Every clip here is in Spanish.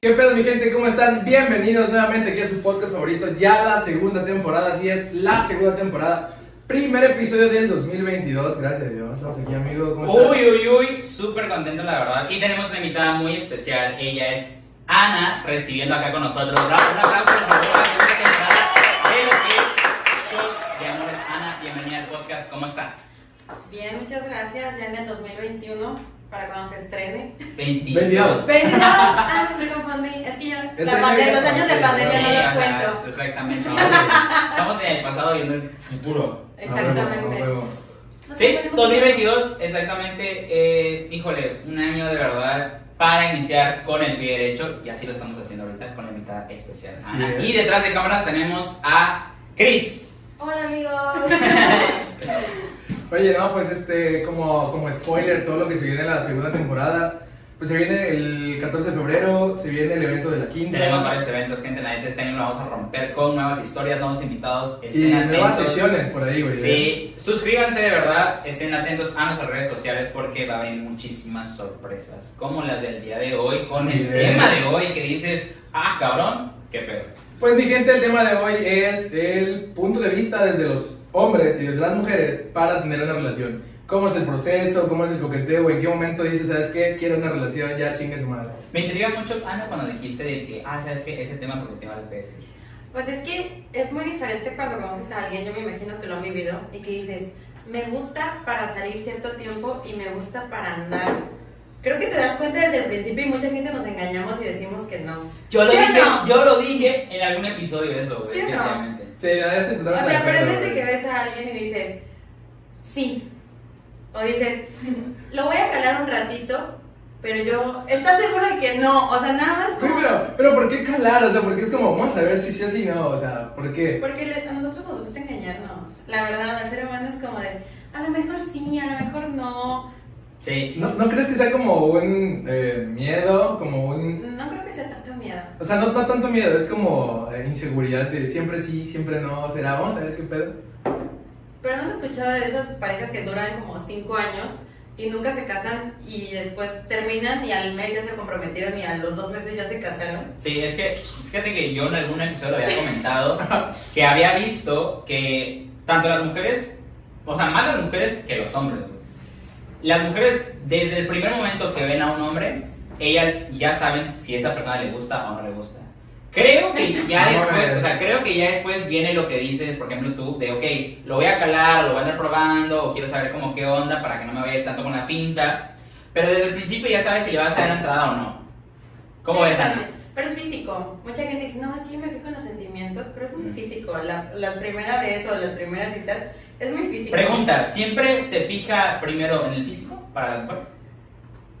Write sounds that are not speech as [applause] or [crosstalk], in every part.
¿Qué pedo mi gente? ¿Cómo están? Bienvenidos nuevamente aquí a su podcast favorito, ya la segunda temporada, así es, la segunda temporada, primer episodio del 2022, gracias a Dios, estamos aquí amigo, ¿cómo estás? Uy, uy, uy, súper contento la verdad. Y tenemos una invitada muy especial, ella es Ana, recibiendo acá con nosotros. Bravo, un aplauso por favor a la segunda temporada de lo que es Show de Amores. Ana, bienvenida al podcast, ¿cómo estás? Bien, muchas gracias. Ya en el 2021, para cuando se estrene. 22. 22. 22. Ah, me confundí. Es que yo, la pandemia, ya los años de pandemia no los cuento. Exactamente. [laughs] Estamos en el pasado viendo el futuro. Exactamente. Sí, ponemos- 2022, exactamente. eh, híjole, un año de verdad para iniciar con el pie derecho. Y así lo estamos haciendo ahorita con la invitada especial. Ana. es. Y detrás de cámaras tenemos a Chris. Hola, amigos. [laughs] Oye, no, pues este, como, como spoiler, todo lo que se viene en la segunda temporada, pues se viene el 14 de febrero, se viene el evento de la quinta. Tenemos varios eventos, gente. La neta, este año lo vamos a romper con nuevas historias, nuevos invitados. Y Estén nuevas atentos. secciones por ahí, güey. Sí, suscríbanse de verdad, estén atentos a nuestras redes sociales porque va a haber muchísimas sorpresas, como las del día de hoy, con Así el es. tema de hoy que dices, ah, cabrón, qué pedo. Pues mi gente, el tema de hoy es el punto de vista desde los hombres y desde las mujeres para tener una relación. ¿Cómo es el proceso? ¿Cómo es el coqueteo? ¿En qué momento dices, sabes qué? Quiero una relación, ya chingue su madre. Me intriga mucho, Ana, cuando dijiste de que, ah, sabes que ese tema porque tengo algo que decir. Pues es que es muy diferente cuando conoces a alguien, yo me imagino que lo han vivido, y que dices, me gusta para salir cierto tiempo y me gusta para andar. Creo que te das cuenta desde el principio y mucha gente nos engañamos y decimos que no. Yo lo ¿Sí o dije, no? yo lo dije en algún episodio de eso, güey, ¿Sí o no? Sí, O sea, pero es desde que ves a alguien y dices, sí. O dices, lo voy a calar un ratito, pero yo, ¿estás seguro de que no? O sea, nada más como... pero, pero ¿por qué calar? O sea, porque es como, vamos a ver si sí o si no. O sea, ¿por qué? Porque le- a nosotros nos gusta engañarnos. La verdad, el ser humano es como de, a lo mejor sí, a lo mejor no. Sí. ¿No, ¿No crees que sea como un eh, miedo? Como un... No creo que sea tanto miedo. O sea, no, no tanto miedo, es como eh, inseguridad de siempre sí, siempre no. ¿Será? Vamos a ver qué pedo. Pero no has escuchado de esas parejas que duran como cinco años y nunca se casan y después terminan y al mes ya se comprometieron y a los dos meses ya se casaron. Sí, es que fíjate que yo en algún episodio había comentado que había visto que tanto las mujeres, o sea, más las mujeres que los hombres. Las mujeres, desde el primer momento que ven a un hombre, ellas ya saben si esa persona le gusta o no le gusta. Creo que [laughs] ya después, o sea, creo que ya después viene lo que dices, por ejemplo, tú, de, ok, lo voy a calar, o lo voy a andar probando, o quiero saber como qué onda para que no me vaya tanto con la finta. Pero desde el principio ya sabes si le vas a dar entrada o no. ¿Cómo Sí, ves, Ana? Pero es físico. Mucha gente dice, no, es que yo me fijo en los sentimientos, pero es muy Mm. físico. La, la primera vez o las primeras citas es muy físico. Pregunta, ¿siempre se fija primero en el físico para las mujeres?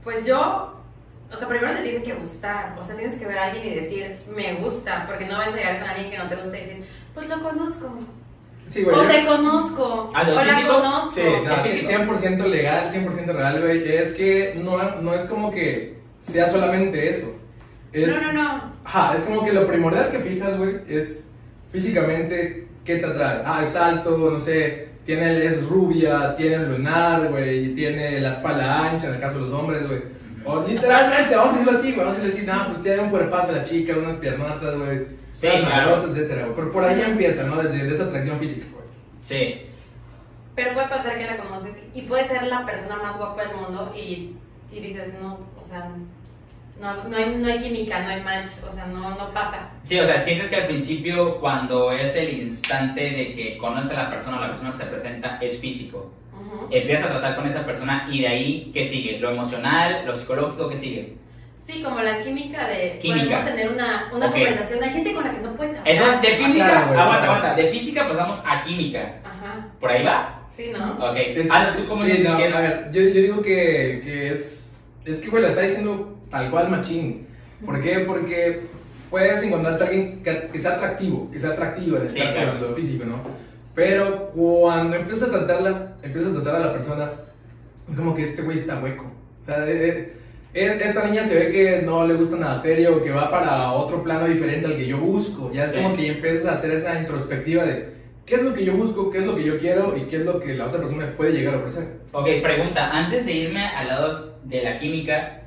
Pues yo, o sea, primero te tiene que gustar. O sea, tienes que ver a alguien y decir, me gusta, porque no vas a llegar con alguien que no te gusta y decir, pues lo conozco. Sí, güey. o yo- te conozco. ¿A o la conozco. Sí, no, Es sí, físico. 100% legal, 100% real, güey. Es que no, no es como que sea solamente eso. Es, No, no, no. Ajá, es como que lo primordial que fijas, güey, es físicamente qué te atrae. Ah, es alto, no sé, tiene, es rubia, tiene el lunar, güey, y tiene la espalda ancha, en el caso de los hombres, güey. O literalmente, vamos a decirlo así, güey, vamos a decirlo así, no, pues tiene un cuerpazo la chica, unas piernotas, güey, Sí, unas claro. etcétera, güey. Pero por ahí empieza, ¿no? Desde de esa atracción física, güey. Sí. Pero puede pasar que la conoces y puede ser la persona más guapa del mundo y, y dices, no, o sea, no, no, hay, no hay química, no hay match, o sea, no, no pasa. Sí, o sea, sientes que al principio, cuando es el instante de que conoces a la persona, la persona que se presenta es físico. Ujú. Empiezas a tratar con esa persona y de ahí, ¿qué sigue? Lo emocional, lo psicológico, ¿qué sigue? Sí, como la química de Química. podemos tener una, una Ok. conversación. Hay gente con la que no puedes hablar. Entonces, de física, claro, güey. aguanta, aguanta, de física pasamos a química. Ajá, ¿Por ahí va? sí, ¿no? Ok. Es- Alex, ¿tú cómo sí, no, que es? a ver, yo, yo digo que, que es. Es que, güey, la está diciendo tal cual machín. ¿Por qué? Porque puedes encontrarte a alguien que, que sea atractivo, que sea atractiva en el Sí, claro. lo físico, ¿no? Pero cuando empiezas a tratarla, empiezas a tratar a la persona, es como que este güey está hueco. O sea, eh, eh, es- esta niña se ve que no le gusta nada serio, que va para otro plano diferente al que yo busco. Ya es Sí. como que ya empiezas a hacer esa introspectiva de qué es lo que yo busco, qué es lo que yo quiero y qué es lo que la otra persona me puede llegar a ofrecer. Ok, pregunta, antes de irme al lado de la química,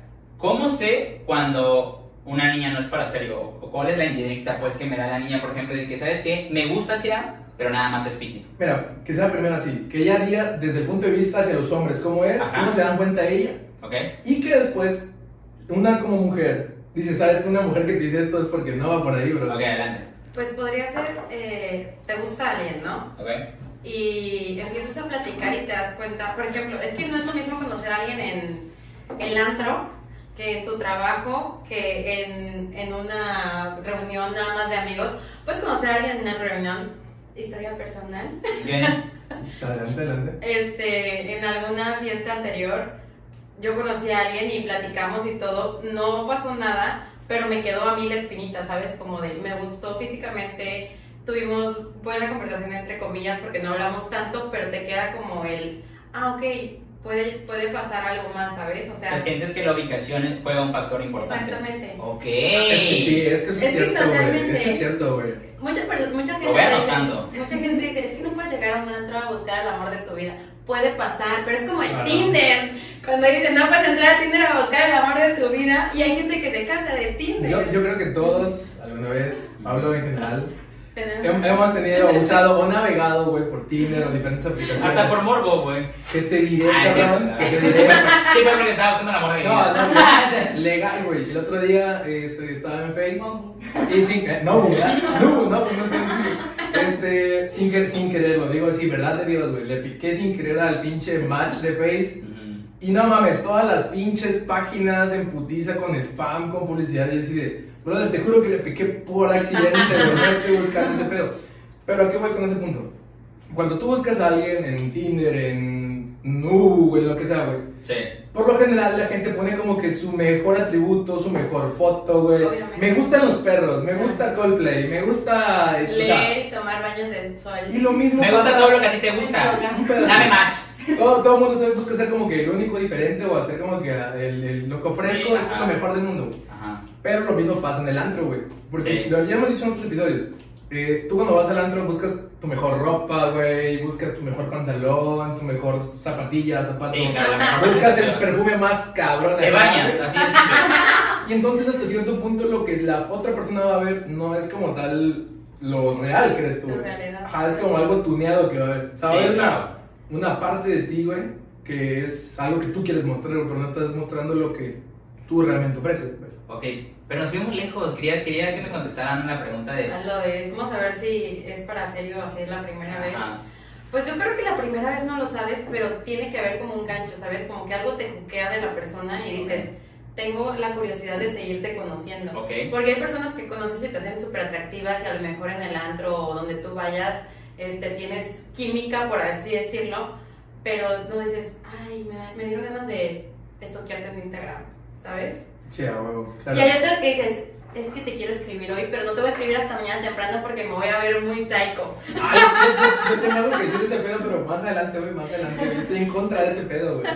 ¿cómo sé cuando una niña no es para serio? ¿O cuál es la indirecta pues que me da la niña, por ejemplo, de que, ¿sabes qué? Me gusta hacia, pero nada más es físico. Mira, que sea primero así, que ella diga desde el punto de vista hacia los hombres cómo es, Ajá. cómo se dan cuenta ellas, ¿Ok? y que después una como mujer dice, sabes que una mujer que te dice esto es porque no va por ahí, bro. Ok, adelante. Pues podría ser, eh, te gusta alguien, ¿no? ¿Ok? y empiezas a platicar y te das cuenta, por ejemplo, es que no es lo mismo conocer a alguien en el antro que en tu trabajo, que en, en una reunión nada más de amigos. Puedes conocer a alguien en una reunión, historia personal, Bien. [laughs] Adelante, adelante. este, en alguna fiesta anterior, yo conocí a alguien y platicamos y todo, no pasó nada, pero me quedó a mí la espinita, ¿sabes? Como de, me gustó físicamente, tuvimos buena conversación entre comillas porque no hablamos tanto, pero te queda como el, ah, ok, puede, puede pasar algo más, ¿sabes? O O sea, sea, sientes que la ubicación juega un factor importante. exactamente. Ok. Es que sí, es que eso es, Es cierto, güey. Eso es cierto, güey. Mucha, mucha gente Lo voy dice- anotando. mucha gente dice, es que no puedes llegar a un antro a buscar el amor de tu vida. Puede pasar, pero es como el Claro. Tinder. Cuando dicen, no puedes entrar a Tinder a buscar el amor de tu vida. Y hay gente que se casa de Tinder. Yo, yo creo que todos, alguna vez, hablo en general, Tenemos- hemos tenido, usado o navegado, güey, por Tinder o diferentes aplicaciones. Hasta por morbo, güey. ¿Qué te diré, Ah, cabrón? ¿Qué te [laughs] Sí, diré? fue porque estaba buscando el amor de No, vida. no, [laughs] legal, güey. El otro día este, estaba en Face y sin no, güey, no, no, pues no. Este, sin, que- sin querer, lo digo así, verdad de Dios, güey. Le piqué sin querer al pinche match de Face y no mames, todas las pinches páginas en putiza con spam, con publicidad y así de, brother, te juro que le piqué por accidente, no [laughs] estoy buscando ese pedo. Pero ¿a qué voy con ese punto? Cuando tú buscas a alguien en Tinder, en Nubu, güey, lo que sea, güey. Sí. Por lo general la gente pone como que su mejor atributo, su mejor foto, güey. Obviamente. Me gustan los perros, me gusta Coldplay, me gusta... o sea, Leer y tomar baños de sol. y lo mismo Me gusta todo lo que a ti te gusta. Dame match. [laughs] Todo, todo el mundo sabe, busca ser como que el único diferente o hacer como que el, el loco fresco Sí, es ajá. lo mejor del mundo. Ajá. Pero lo mismo pasa en el antro, güey. Porque Sí. lo ya hemos dicho en otros episodios. eh, tú cuando vas al antro buscas tu mejor ropa, güey, buscas tu mejor pantalón, tu mejor zapatilla, zapato. Sí, claro, la mejor Buscas el perfume más cabrón. Te bañas, así es. [laughs] Y entonces hasta cierto punto lo que la otra persona va a ver no es como tal lo real que eres tú. Tu güey. realidad. Ajá, es como algo tuneado que va a ver. O sea, va a Sí, haber claro. una, una parte de ti, güey, que es algo que tú quieres mostrar, güey, pero no estás mostrando lo que tú realmente ofreces. güey. Ok, pero nos fuimos lejos. Quería, quería que me contestaran la pregunta de. Lo de cómo saber si es para serio o es la primera vez. Pues yo creo que la primera vez no lo sabes, pero tiene que haber como un gancho, ¿sabes? Como que algo te juquea de la persona y dices, tengo la curiosidad de seguirte conociendo. Ok. Porque hay personas que conoces y te hacen súper atractivas y a lo mejor en el antro o donde tú vayas este, tienes química, por así decirlo, pero no dices, ay, me, da- me dieron ganas de estoquearte en Instagram, ¿sabes? Sí, a huevo. Y hay otras que dices, es que te quiero escribir hoy, pero no te voy a escribir hasta mañana temprano porque me voy a ver muy psycho. Ay, yo, yo- yo tengo algo que decir de ese pedo, pero más adelante, güey, más adelante. Yo estoy en contra de ese pedo, güey.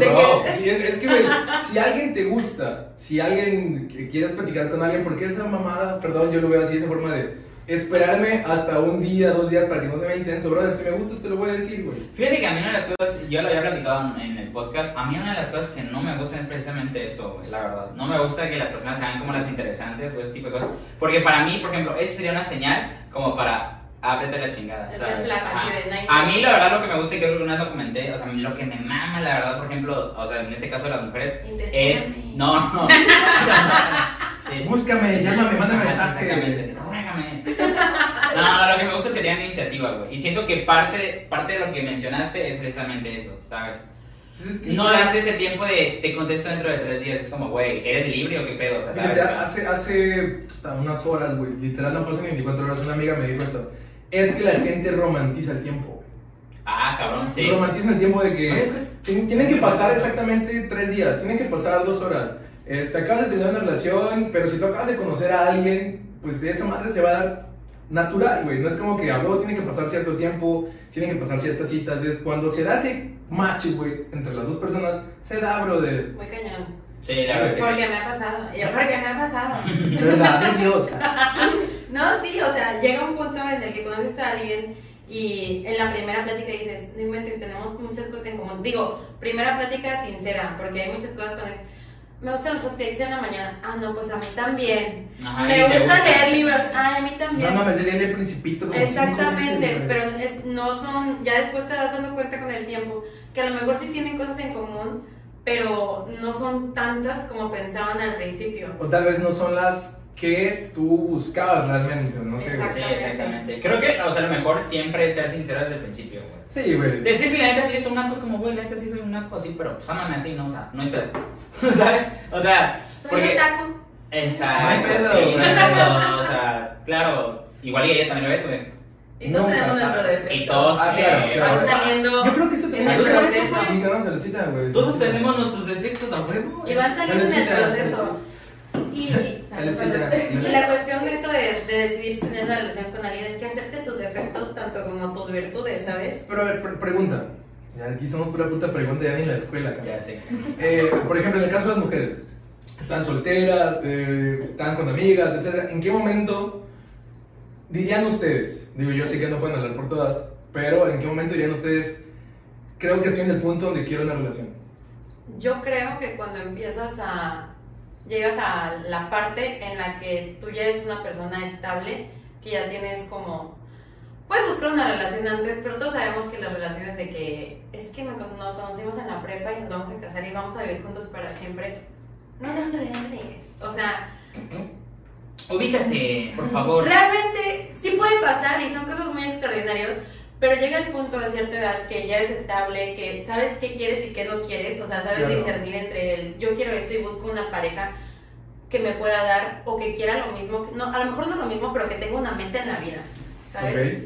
¿De Bro, es, es que, güey, si alguien te gusta, si alguien quieres platicar con alguien, ¿por qué esa mamada, perdón, yo lo veo así de forma de esperarme hasta un día, dos días para que no se vea intenso, brother? Si me gustas, te lo voy a decir, güey. Fíjate que a mí una de las cosas, yo lo había platicado en, en el podcast, a mí una de las cosas que no me gustan es precisamente eso, güey, la verdad. No me gusta que las personas sean como las interesantes o ese tipo de cosas. Porque para mí, por ejemplo, eso sería una señal como para ábrete la chingada, ¿sabes? de nice. A mí la verdad lo que me gusta y creo que una vez lo comenté, o sea, lo que me mama la verdad, por ejemplo, o sea, en este caso de las mujeres, es... No, no. [laughs] Es- Búscame, llámame, mándame mensaje. Ruégame. No, no, lo que me gusta es que tengan iniciativa, güey. Y siento que parte, parte de lo que mencionaste es precisamente eso, ¿sabes? Pues No darse ese tiempo de te contesto dentro de tres días. Es como, güey, ¿eres libre o qué pedo? O sea, ¿sabes? hace, hace unas horas, güey, literal no pasan ni 24 horas, una amiga me dijo esto. Es que la gente romantiza el tiempo, güey. Ah, cabrón, sí. Romantiza el tiempo de que tienen, tienen que pasar exactamente tres días, tienen que pasar dos horas. Este, acabas de tener una relación, pero si tú acabas de conocer a alguien, pues esa madre se va a dar natural, güey. No es como que a huevo tiene que pasar cierto tiempo, tienen que pasar ciertas citas. Es cuando se da ese match, güey, entre las dos personas, se da, brother. Muy cañón. Sí, la verdad que sí. Porque me ha pasado. Yo, porque me ha pasado. [laughs] ¿Verdad? Dios. [laughs] No, sí, o sea, llega un punto en el que conoces a alguien y en la primera plática dices, no inventes, tenemos muchas cosas en común. Digo, primera plática sincera, porque hay muchas cosas con es, me gusta los hotcakes en la mañana. Ah, no, pues a mí también. Me gusta gusta. leer libros. Ah, a mí también. No mames, leí el Principito Exactamente, veces, pero es- no son, ya después te vas dando cuenta con el tiempo que a lo mejor sí tienen cosas en común, pero no son tantas como pensaban al principio. O tal vez no son las que tú buscabas realmente, no sé. Sí, exactamente. Creo que, o sea, lo mejor siempre es ser sincero desde el principio, güey. Sí, güey. Decir que la neta sí es un naco es como, güey, la neta sí soy un naco así, pero pues ámame así, ¿no? O sea, no hay pedo. [laughs] ¿Sabes? O sea, Soy porque... otaku. Exacto, No hay pedo, sí, no hay pedo, o sea, claro, igual y ella también lo ve, güey. Y todos tenemos nuestro defecto. Y todos, Ah, claro, claro. Saliendo Yo creo que eso en también el proceso. Todos tenemos nuestros defectos a huevo. Y van saliendo en el proceso. Y, y- la cuestión de esto de, de decidir tener una relación con alguien es que acepte tus defectos tanto como tus virtudes, ¿sabes? Pero a ver, pre- pregunta. Ya aquí somos pura puta pregunta, ya ni en la escuela, cabrón. Ya sé. Eh, por ejemplo, en el caso de las mujeres, están solteras, eh, están con amigas, etc. ¿En qué momento dirían ustedes? Digo, yo sé que no pueden hablar por todas, pero ¿en qué momento dirían ustedes? Creo que estoy en el punto donde quiero una relación. Yo creo que cuando empiezas a. llegas a la parte en la que tú ya eres una persona estable, que ya tienes como. Puedes buscar una relación antes, pero todos sabemos que las relaciones de que es que nos conocimos en la prepa y nos vamos a casar y vamos a vivir juntos para siempre, no son reales. O sea, Ubícate, por favor. realmente sí puede pasar y son cosas muy extraordinarias, pero llega el punto de cierta edad que ya eres estable, que sabes qué quieres y qué no quieres, o sea, sabes Claro. discernir entre el yo quiero esto y busco una pareja que me pueda dar o que quiera lo mismo, no, a lo mejor no lo mismo, pero que tenga una meta en la vida, ¿sabes?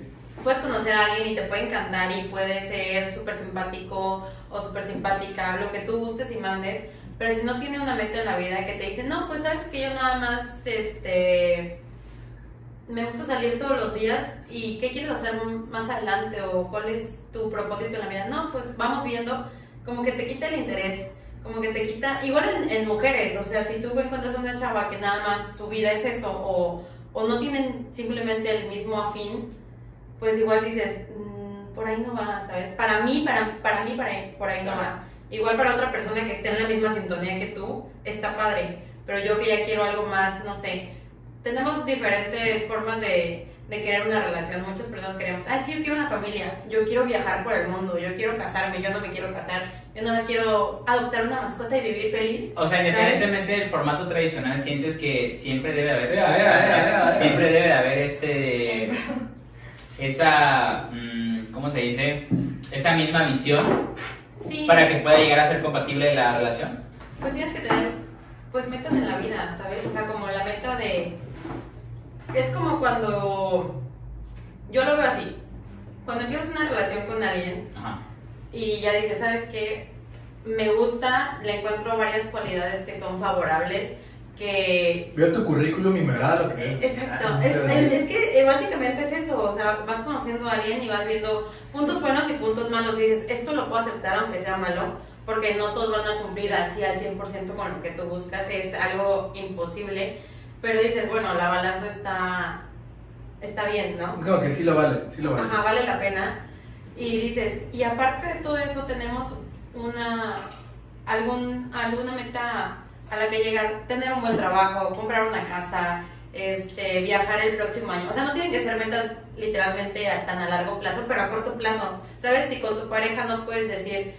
Puedes conocer a alguien y te puede encantar y puede ser súper simpático o súper simpática, lo que tú gustes y mandes, pero si no tiene una meta en la vida que te dice, no, pues sabes que yo nada más, este, me gusta salir todos los días y qué quieres hacer más adelante o cuál es tu propósito en la vida, no, pues vamos viendo, como que te quita el interés, como que te quita, igual en, en mujeres, o sea, si tú encuentras a una chava que nada más su vida es eso o, o no tienen simplemente el mismo afín, pues igual dices, "Mm, por ahí no va, ¿sabes? Para mí, para, para mí, para ahí- por ahí no va. Igual para otra persona que esté en la misma sintonía que tú, está padre. Pero yo que ya quiero algo más, no sé. Tenemos diferentes formas de, de querer una relación. Muchas personas queremos, ah, es que yo quiero una familia, yo quiero viajar por el mundo, yo quiero casarme, yo no me quiero casar, yo no más quiero adoptar una mascota y vivir feliz. O sea, independientemente del formato tradicional, sientes que siempre debe haber. Siempre debe de haber este. Esa. mm, ¿Cómo se dice? Esa misma visión Sí. para que pueda llegar a ser compatible la relación. pues tienes que tener pues metas en la vida, ¿sabes? O sea, como la meta de es como cuando yo lo veo así. Cuando empiezas una relación con alguien Ajá. y ya dices, ¿sabes qué? Me gusta, le encuentro varias cualidades que son favorables, que Veo tu currículum y me agrada lo que. Exacto, Ah, es, pero- es- es que eh, básicamente es eso, o sea, vas conociendo a alguien y vas viendo puntos buenos y puntos malos y dices, esto lo puedo aceptar aunque sea malo, porque no todos van a cumplir así al 100% con lo que tú buscas, es algo imposible, pero dices, bueno, la balanza está, está bien, ¿no? Como que sí lo vale, sí lo vale. Ajá, vale la pena. Y dices, y aparte de todo eso tenemos una algún alguna meta a la que llegar, tener un buen trabajo, comprar una casa, este, viajar el próximo año. O sea, no tienen que ser metas literalmente a- tan a largo plazo, pero a corto plazo. ¿Sabes? Si con tu pareja no puedes decir,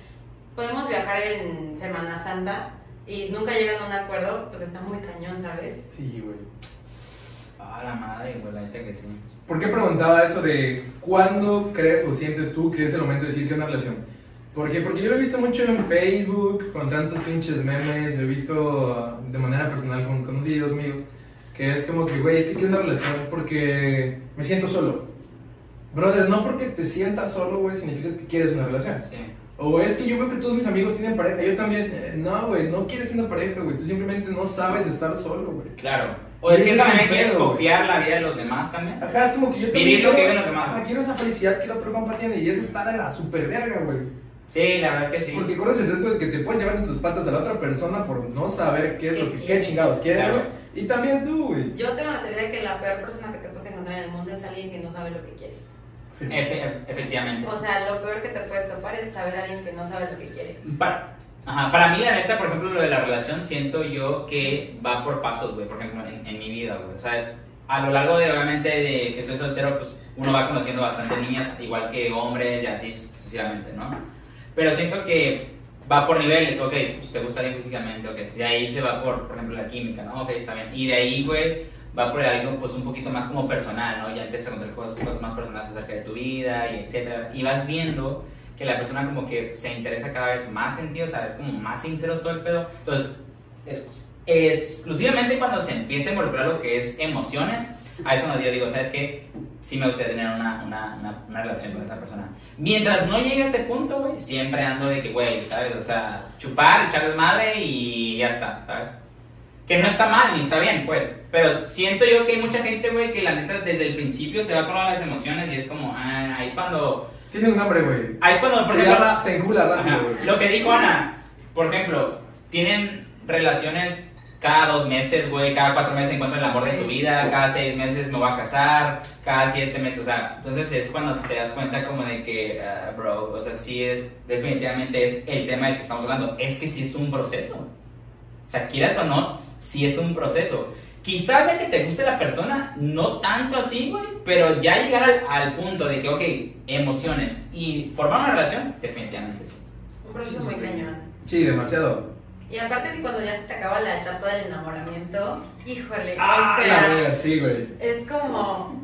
podemos viajar en Semana Santa y nunca llegan a un acuerdo, pues está muy cañón, ¿sabes? Sí, güey. Ah, la madre, güey, la neta que sí. ¿Por qué preguntaba eso de cuándo crees o sientes tú que es el momento de decir que una relación? ¿Por qué? Porque yo lo he visto mucho en Facebook, con tantos pinches memes, lo he visto de manera personal con conocidos míos, que es como que, güey, es que quiero una relación porque me siento solo. Brother, no porque te sientas solo, güey, significa que quieres una relación. Sí. O es que yo veo que todos mis amigos tienen pareja, yo también. Eh, No, güey, no quieres una pareja, güey, tú simplemente no sabes estar solo, güey. Claro. O de ese cierta es manera quieres pedo, copiar la vida de los demás también. Ajá, es como que yo también Vivir lo que quiero- viven los demás. Ajá, quiero esa felicidad que el otro compa tiene y es estar a la super verga, güey. Sí, la verdad que sí. Porque corres el riesgo de que te puedes llevar en tus patas a la otra persona por no saber qué es ¿Qué lo que qué quiere? chingados quiere, Claro. güey. Y también tú, güey. Yo tengo la teoría de que la peor persona que te puedes encontrar en el mundo es alguien que no sabe lo que quiere. Efe- efectivamente. O sea, lo peor que te puedes topar es saber a alguien que no sabe lo que quiere. Para, Ajá, para mí la neta, por ejemplo, lo de la relación, siento yo que va por pasos, güey, por ejemplo, en, en mi vida, güey. O sea, a lo largo de, obviamente, de que estoy soltero, pues uno va conociendo bastante niñas, igual que hombres y así sucesivamente, ¿no? Pero siento que va por niveles, ok, pues te gusta bien físicamente, ok. De ahí se va por, por ejemplo, la química, ¿no? Ok, está bien. Y de ahí, güey, va por algo, pues un poquito más como personal, ¿no? Ya empiezas a contar cosas, cosas más personales acerca de tu vida y etcétera. Y vas viendo que la persona como que se interesa cada vez más en ti, o sea, es como más sincero todo el pedo. Entonces, es, exclusivamente cuando se empieza a involucrar lo que es emociones, ahí es cuando yo digo, ¿sabes qué? Sí me gustaría tener una, una, una, una relación con esa persona. Mientras no llegue a ese punto, güey, siempre ando de que, güey, ¿sabes? O sea, chupar, echarles madre y ya está, ¿sabes? Que no está mal ni está bien, pues. Pero siento yo que hay mucha gente, güey, que la neta desde el principio se va con las emociones y es como, ah, ahí es cuando... Tiene un nombre, güey. Ahí es cuando, por Se ejemplo, llama se encula Ajá. rápido, güey. Lo que dijo Ana, por ejemplo, tienen relaciones cada dos meses, güey, cada cuatro meses encuentran el amor de su vida, cada seis meses me voy a casar, cada siete meses, o sea, entonces es cuando te das cuenta como de que, ah, bro, o sea, sí, es, definitivamente es el tema del que estamos hablando, es que sí es un proceso, sea, quieras o no, sí es un proceso. Quizás ya que te guste la persona, no tanto así, güey, pero ya llegar al, al punto de que, ok, emociones y formar una relación, definitivamente sí. Un proceso muy cañón. Sí, demasiado. Y aparte, si cuando ya se te acaba la etapa del enamoramiento, híjole, Ah, o la verga, sí, güey. es como.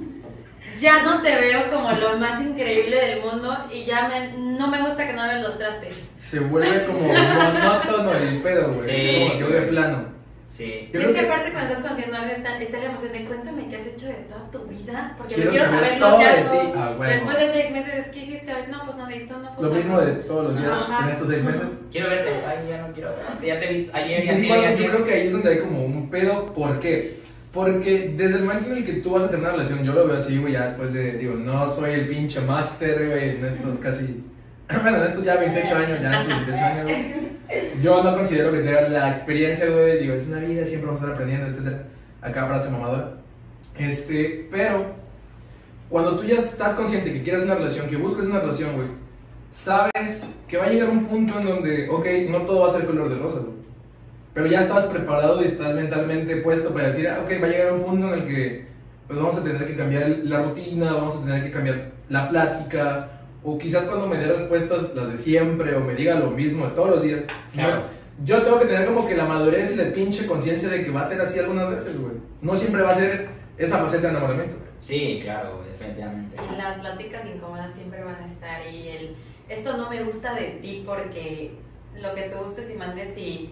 Ya no te veo como lo más increíble del mundo y ya me- no me gusta que no vean los trastes. Se vuelve como [laughs] monótono el pedo, güey. Sí, como que güey. vuelve plano. Sí. Yo y es que que- aparte cuando estás conociendo a alguien está, está la emoción de cuéntame qué has hecho de toda tu vida, porque Quiero lo quiero saber saberlo todo ya de ti. Ah, huevo. Después de seis meses, ¿qué hiciste? No, pues nada, no, pues Lo mismo de todos los días Ajá. en estos seis meses. Quiero verte. Ay, ya no quiero verte. Ya te vi ayer, ya vi algo, yo creo que ahí es donde hay como un pedo. ¿Por qué? Porque desde el momento en el que tú vas a tener una relación, yo lo veo así, güey, ya después de, digo, no soy el pinche máster, güey, en estos [laughs] casi, [laughs] bueno, en estos ya 28 años, ya en estos 28 años, güey. Yo no considero que tenga la experiencia, güey, digo, es una vida, siempre vamos a estar aprendiendo, etcétera. Acá frase mamadora. Este, pero, cuando tú ya estás consciente que quieres una relación, que buscas una relación, güey, sabes que va a llegar un punto en donde, ok, no todo va a ser color de rosa, güey. Pero ya estás preparado y estás mentalmente puesto para decir, ah, ok, va a llegar un punto en el que pues vamos a tener que cambiar la rutina, vamos a tener que cambiar la plática, o quizás cuando me dé respuestas las de siempre, o me diga lo mismo de todos los días. Claro. Yo, yo tengo que tener como que la madurez y la pinche conciencia de que va a ser así algunas veces, güey. No siempre va a ser esa faceta de enamoramiento. güey. Sí, claro, güey, definitivamente. Las pláticas incómodas siempre van a estar y el esto no me gusta de ti porque lo que tú gustes y mandes y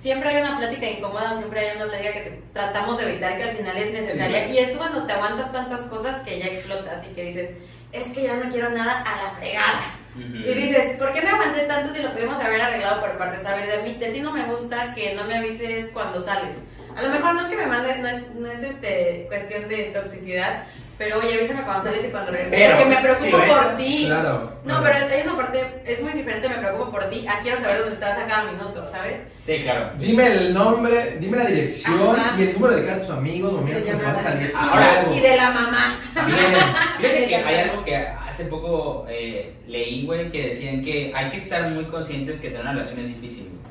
siempre hay una plática incómoda, siempre hay una plática que te- tratamos de evitar que al final es necesaria Sí. y es cuando te aguantas tantas cosas que ya explotas y que dices, es que ya no quiero nada a la fregada. Y dices, ¿por qué me aguanté tanto si lo pudimos haber arreglado por partes? A ver, de, mí, de ti no me gusta que no me avises cuando sales. A lo mejor no es que me mandes, no es, no es este, cuestión de toxicidad, pero oye, avísame cuando sales y cuando regreses. Pero, porque me preocupo por ti. Claro. No, claro. pero hay una parte, es muy diferente, me preocupo por ti, a quiero saber dónde estás a cada minuto, ¿sabes? Sí, claro. Dime el nombre, dime la dirección Ajá. y el número de cada tus amigos o amigas que vas a salir. Ahora, y de la mamá. Bien. [laughs] Fíjate que hay algo que hace poco eh, leí, güey, que decían que hay que estar muy conscientes que tener una relación es difícil, güey.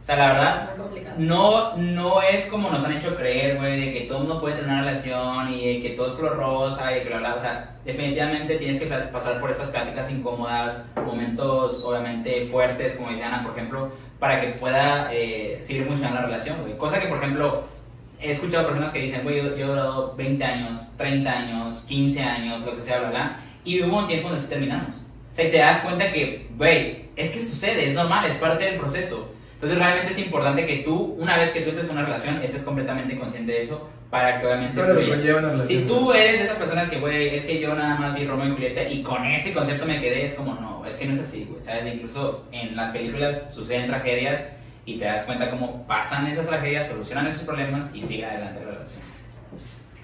O sea, la verdad, no, no es como nos han hecho creer, güey, de que todo el mundo puede tener una relación y de que todo es color rosa y que bla, bla. O sea, definitivamente tienes que pasar por estas pláticas incómodas, momentos obviamente fuertes, como dice Ana, por ejemplo, para que pueda eh, seguir funcionando la relación, güey. Cosa que, por ejemplo, he escuchado personas que dicen, güey, yo, yo he durado 20 años, 30 años, 15 años, lo que sea, bla, bla. Y hubo un tiempo donde sí terminamos. O sea, y te das cuenta que, güey, es que sucede, es normal, es parte del proceso. Entonces realmente es importante que tú, una vez que tú entres en una relación, estés completamente consciente de eso para que obviamente que fluya. Si tú eres de esas personas que, güey, es que yo nada más vi Romeo y Julieta y con ese concepto me quedé, es como, no, es que no es así, güey, ¿sabes? Incluso en las películas suceden tragedias y te das cuenta cómo pasan esas tragedias, solucionan esos problemas y sigue adelante la relación.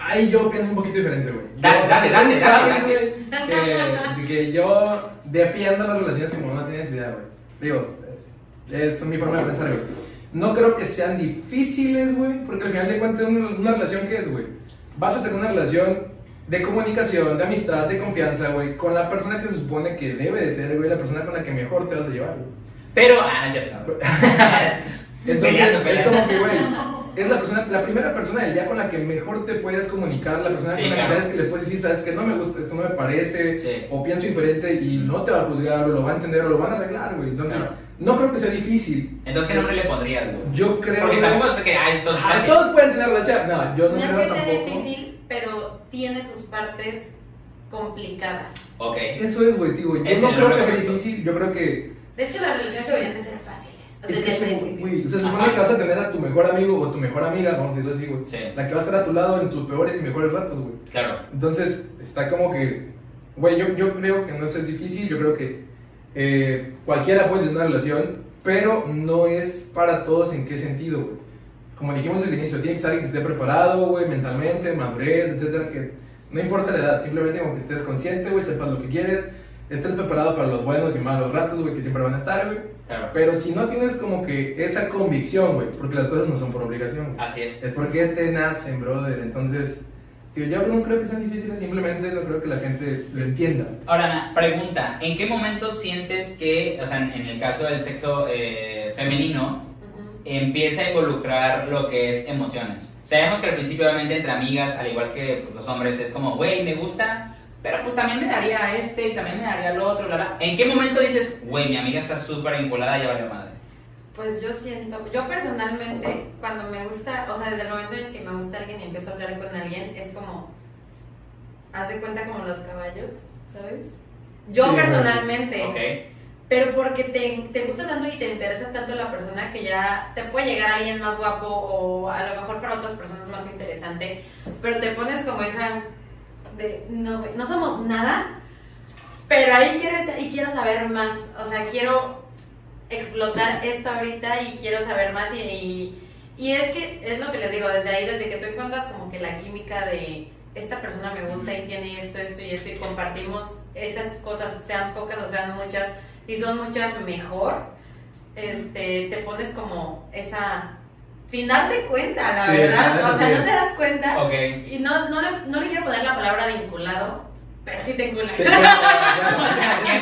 Ahí yo pienso un poquito diferente, güey. Dale, dale, dale, dale, Que, que yo defiendo las relaciones como no tienes idea, güey. Digo, es mi forma de pensar, güey. No creo que sean difíciles, güey, porque al final de cuentas, una, una relación, ¿qué es, güey? Vas a tener una relación de comunicación, de amistad, de confianza, güey, con la persona que se supone que debe de ser, güey, la persona con la que mejor te vas a llevar, güey. Pero, ah, no es cierto. [laughs] Entonces, Peleando, es peleando. como que, güey, es la persona, la primera persona del día con la que mejor te puedes comunicar, la persona Sí, con la claro. que sabes que le puedes decir, sabes que no me gusta, esto no me parece, Sí. o pienso diferente y no te va a juzgar, o lo va a entender, o lo van a arreglar, güey. Entonces, Claro. no creo que sea difícil. Entonces, ¿qué nombre le pondrías, güey? Yo creo Porque tampoco es que, ah, esto es ah, fácil. todos pueden tener relación. No, yo no, No es creo que sea tampoco. difícil, pero tiene sus partes complicadas. Ok. Eso es, güey, digo, yo no es el creo que sea difícil, yo creo que De hecho, las relaciones deberían de ser. Es que es güey, se supone Ajá. que vas a tener a tu mejor amigo o tu mejor amiga, vamos a decirlo así, güey. Sí. La que va a estar a tu lado en tus peores y mejores ratos, güey. Claro. Entonces, está como que, güey, yo, yo creo que no es difícil, yo creo que eh, cualquiera puede tener una relación, pero no es para todos en qué sentido, güey. Como dijimos desde el inicio, tiene que ser alguien que esté preparado, güey, mentalmente, madurez, etcétera, que no importa la edad, simplemente como que estés consciente, güey, sepas lo que quieres, estés preparado para los buenos y malos ratos, güey, que siempre van a estar, güey. Claro. Pero si no tienes como que esa convicción, güey, porque las cosas no son por obligación. Así es. Es porque te nacen, brother. Entonces, tío, yo no creo que sean difíciles, simplemente no creo que la gente lo entienda. Ahora, Ana, pregunta, ¿en qué momento sientes que, o sea, en el caso del sexo eh, femenino, empieza a involucrar lo que es emociones? Sabemos que al principio, obviamente, entre amigas, al igual que pues, los hombres, es como, güey, me gusta, pero pues también me daría este y también me daría al otro, bla, bla. ¿En qué momento dices, güey, mi amiga está súper vinculada, ya valió madre? Pues yo siento, yo personalmente, cuando me gusta, o sea, desde el momento en el que me gusta alguien y empiezo a hablar con alguien, es como, haz de cuenta como los caballos, ¿sabes? Yo Sí, personalmente, pero porque te, te gusta tanto y te interesa tanto la persona que ya te puede llegar alguien más guapo o a lo mejor para otras personas más interesante, pero te pones como esa de, no, güey, no somos nada, pero ahí quiero, y quiero saber más, o sea, quiero explotar esto ahorita y quiero saber más y, y, y es que es lo que les digo, desde ahí, desde que tú encuentras como que la química de esta persona me gusta y tiene esto, esto y esto y compartimos estas cosas, sean pocas o sean muchas, y son muchas mejor, este, te pones como esa, sin darte cuenta, la Sí, verdad, o sea, no te das cuenta. Ok. Y no, no, le, no le quiero poner la palabra vinculado, pero sí te enculas. [laughs] Sí,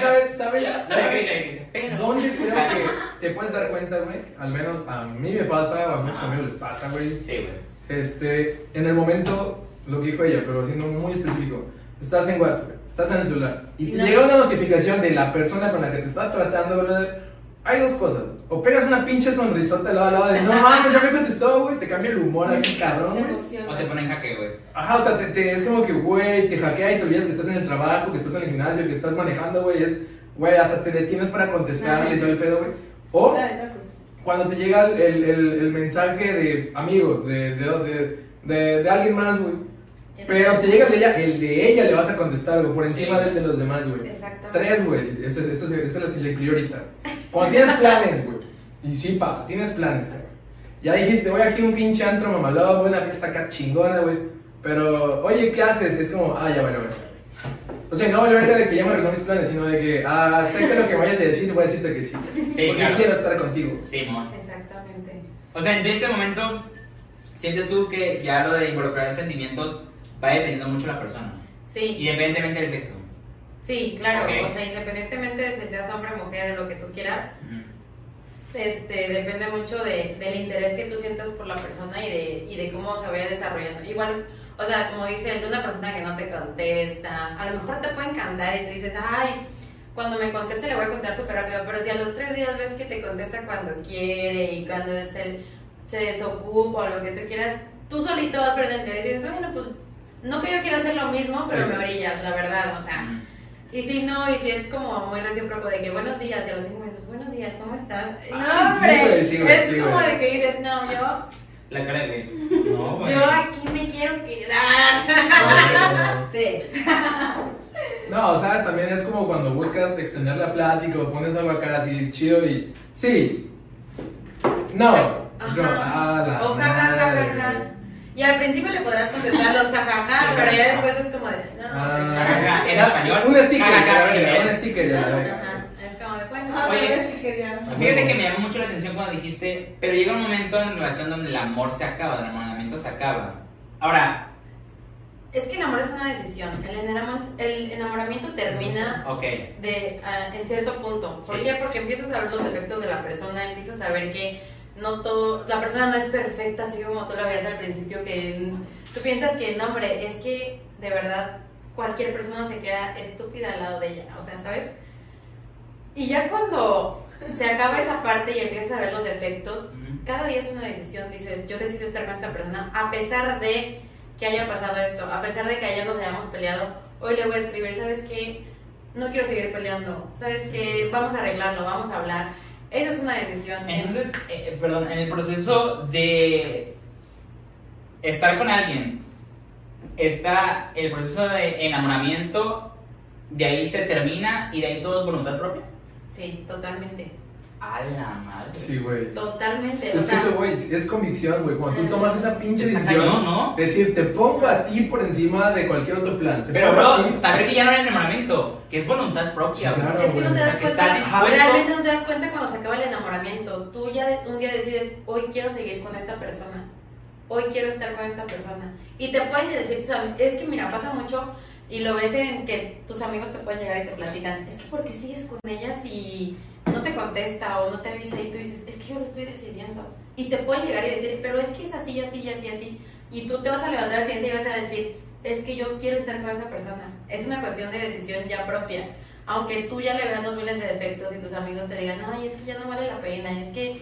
¿Sabes? ¿Sabes? ¿Sabes ¿Dónde creo que [laughs] te puedes dar cuenta, güey? Al menos a mí me pasa, o a muchos amigos les pasa, güey. Sí, güey. Este, en el momento, lo que dijo ella, pero siendo muy específico, estás en WhatsApp, estás en el celular y te llega una notificación de la persona con la que te estás tratando, brother. Hay dos cosas. O pegas una pinche sonrisota al lado al lado de no mames, ya me contestó, güey, te cambia el humor así, cabrón, Te. O te ponen jaque, güey. Ajá, o sea, te, te- es como que, güey, te hackea y te olvidas que estás en el trabajo, que estás en el gimnasio, que estás manejando, güey. Es, güey, hasta te detienes para contestarle y todo el pedo, güey. O cuando te llega el, el, el- el mensaje de amigos, de, de, de, de, de alguien más, güey. Pero te llega el de ella, el de ella le vas a contestar, güey, por Sí. encima del de los demás, güey. Tres, güey. Esta este, este, este la la incluí ahorita. Cuando tienes planes, güey. Y sí pasa, tienes planes, güey. Ya dijiste, voy aquí a un pinche antro mamalado, voy a una fiesta acá chingona, güey. Pero, oye, ¿qué haces? Es como, ah, ya vale, vale. O sea, no vale verga de que ya me arregló mis planes, sino de que, ah, sé que lo que vayas a decir, voy a decirte que sí. Sí, porque claro. quiero estar contigo. Simón. Exactamente. O sea, en ese momento, ¿sientes tú que ya lo de involucrar sentimientos va dependiendo mucho de la persona? Sí, Independientemente del sexo. Sí, claro. O sea, independientemente de si seas hombre, mujer, lo que tú quieras, este, depende mucho de, del interés que tú sientas por la persona y de, y de cómo se vaya desarrollando. Igual, o sea, como dice él, una persona que no te contesta, a lo mejor te puede encantar y tú dices, ay, cuando me conteste le voy a contar súper rápido, pero si a los tres días ves que te contesta cuando quiere y cuando se, se desocupa o lo que tú quieras, tú solito vas perdiendo y dices, bueno, pues no que yo quiera hacer lo mismo, pero Sí. me orillas, la verdad, o sea. Y si no, y si es como muy recíproco de que buenos días, y a los cinco minutos, buenos días, ¿cómo estás? No, sí, hombre, güey, sí, güey, es sí, como güey. de que dices, no, yo, La cara de. [laughs] No, güey. yo aquí me quiero quedar. Sí. No, sabes, [laughs] también es como cuando buscas extender la plática o pones algo acá así chido y. Sí. No. Es como, ah, la O ja, ja, ja, ja, madre, ja. Y al principio le podrás contestar los jajaja, [laughs] pero ya después es como de, no, Ah, En español. Un sticker, un sticker, ya, es como de, bueno, Oye. Fíjate que me llamó mucho la atención cuando dijiste, pero llega un momento en relación donde el amor se acaba, el enamoramiento se acaba. Ahora, Es que el amor es una decisión. El enamoramiento, el enamoramiento termina Ok. de, ah, en cierto punto. ¿Por Sí. qué? Porque empiezas a ver los defectos de la persona, empiezas a ver que no todo, la persona no es perfecta, así como tú la veías al principio, que tú piensas que no, hombre, es que de verdad cualquier persona se queda estúpida al lado de ella, o sea, ¿sabes? Y ya cuando se acaba esa parte y empiezas a ver los defectos, cada día es una decisión, dices, yo decido estar con esta persona a pesar de que haya pasado esto, a pesar de que ayer nos hayamos peleado, hoy le voy a escribir, ¿sabes qué? No quiero seguir peleando, ¿sabes qué? Vamos a arreglarlo, vamos a hablar. Esa es una decisión. Entonces, eh, perdón, en el proceso de estar con alguien, está el proceso de enamoramiento, de ahí se termina y de ahí todo es voluntad propia. Sí, totalmente. A la madre. Sí, güey. Totalmente. O Es que sea, eso, güey, es convicción, güey. Cuando tú Mm. tomas esa pinche decisión, cañón, ¿no? decir, te pongo a ti por encima de cualquier otro plan. Te Pero, bro, ti- saber que ya no era enamoramiento, que es voluntad propia, Sí, güey. claro. es que no te das cuenta, realmente no te das cuenta cuando se acaba el enamoramiento. Tú ya un día decides, hoy quiero seguir con esta persona, hoy quiero estar con esta persona. Y te pueden decir, es que mira, pasa mucho y lo ves en que tus amigos te pueden llegar y te platican, es que ¿por qué sigues con ella si no te contesta o no te avisa y tú dices, es que yo lo estoy decidiendo? Y te pueden llegar y decir, pero es que es así, así, así, así. Y tú te vas a levantar al siguiente y vas a decir, es que yo quiero estar con esa persona. Es una cuestión de decisión ya propia. Aunque tú ya le veas dos miles de defectos y tus amigos te digan, ay, es que ya no vale la pena, es que.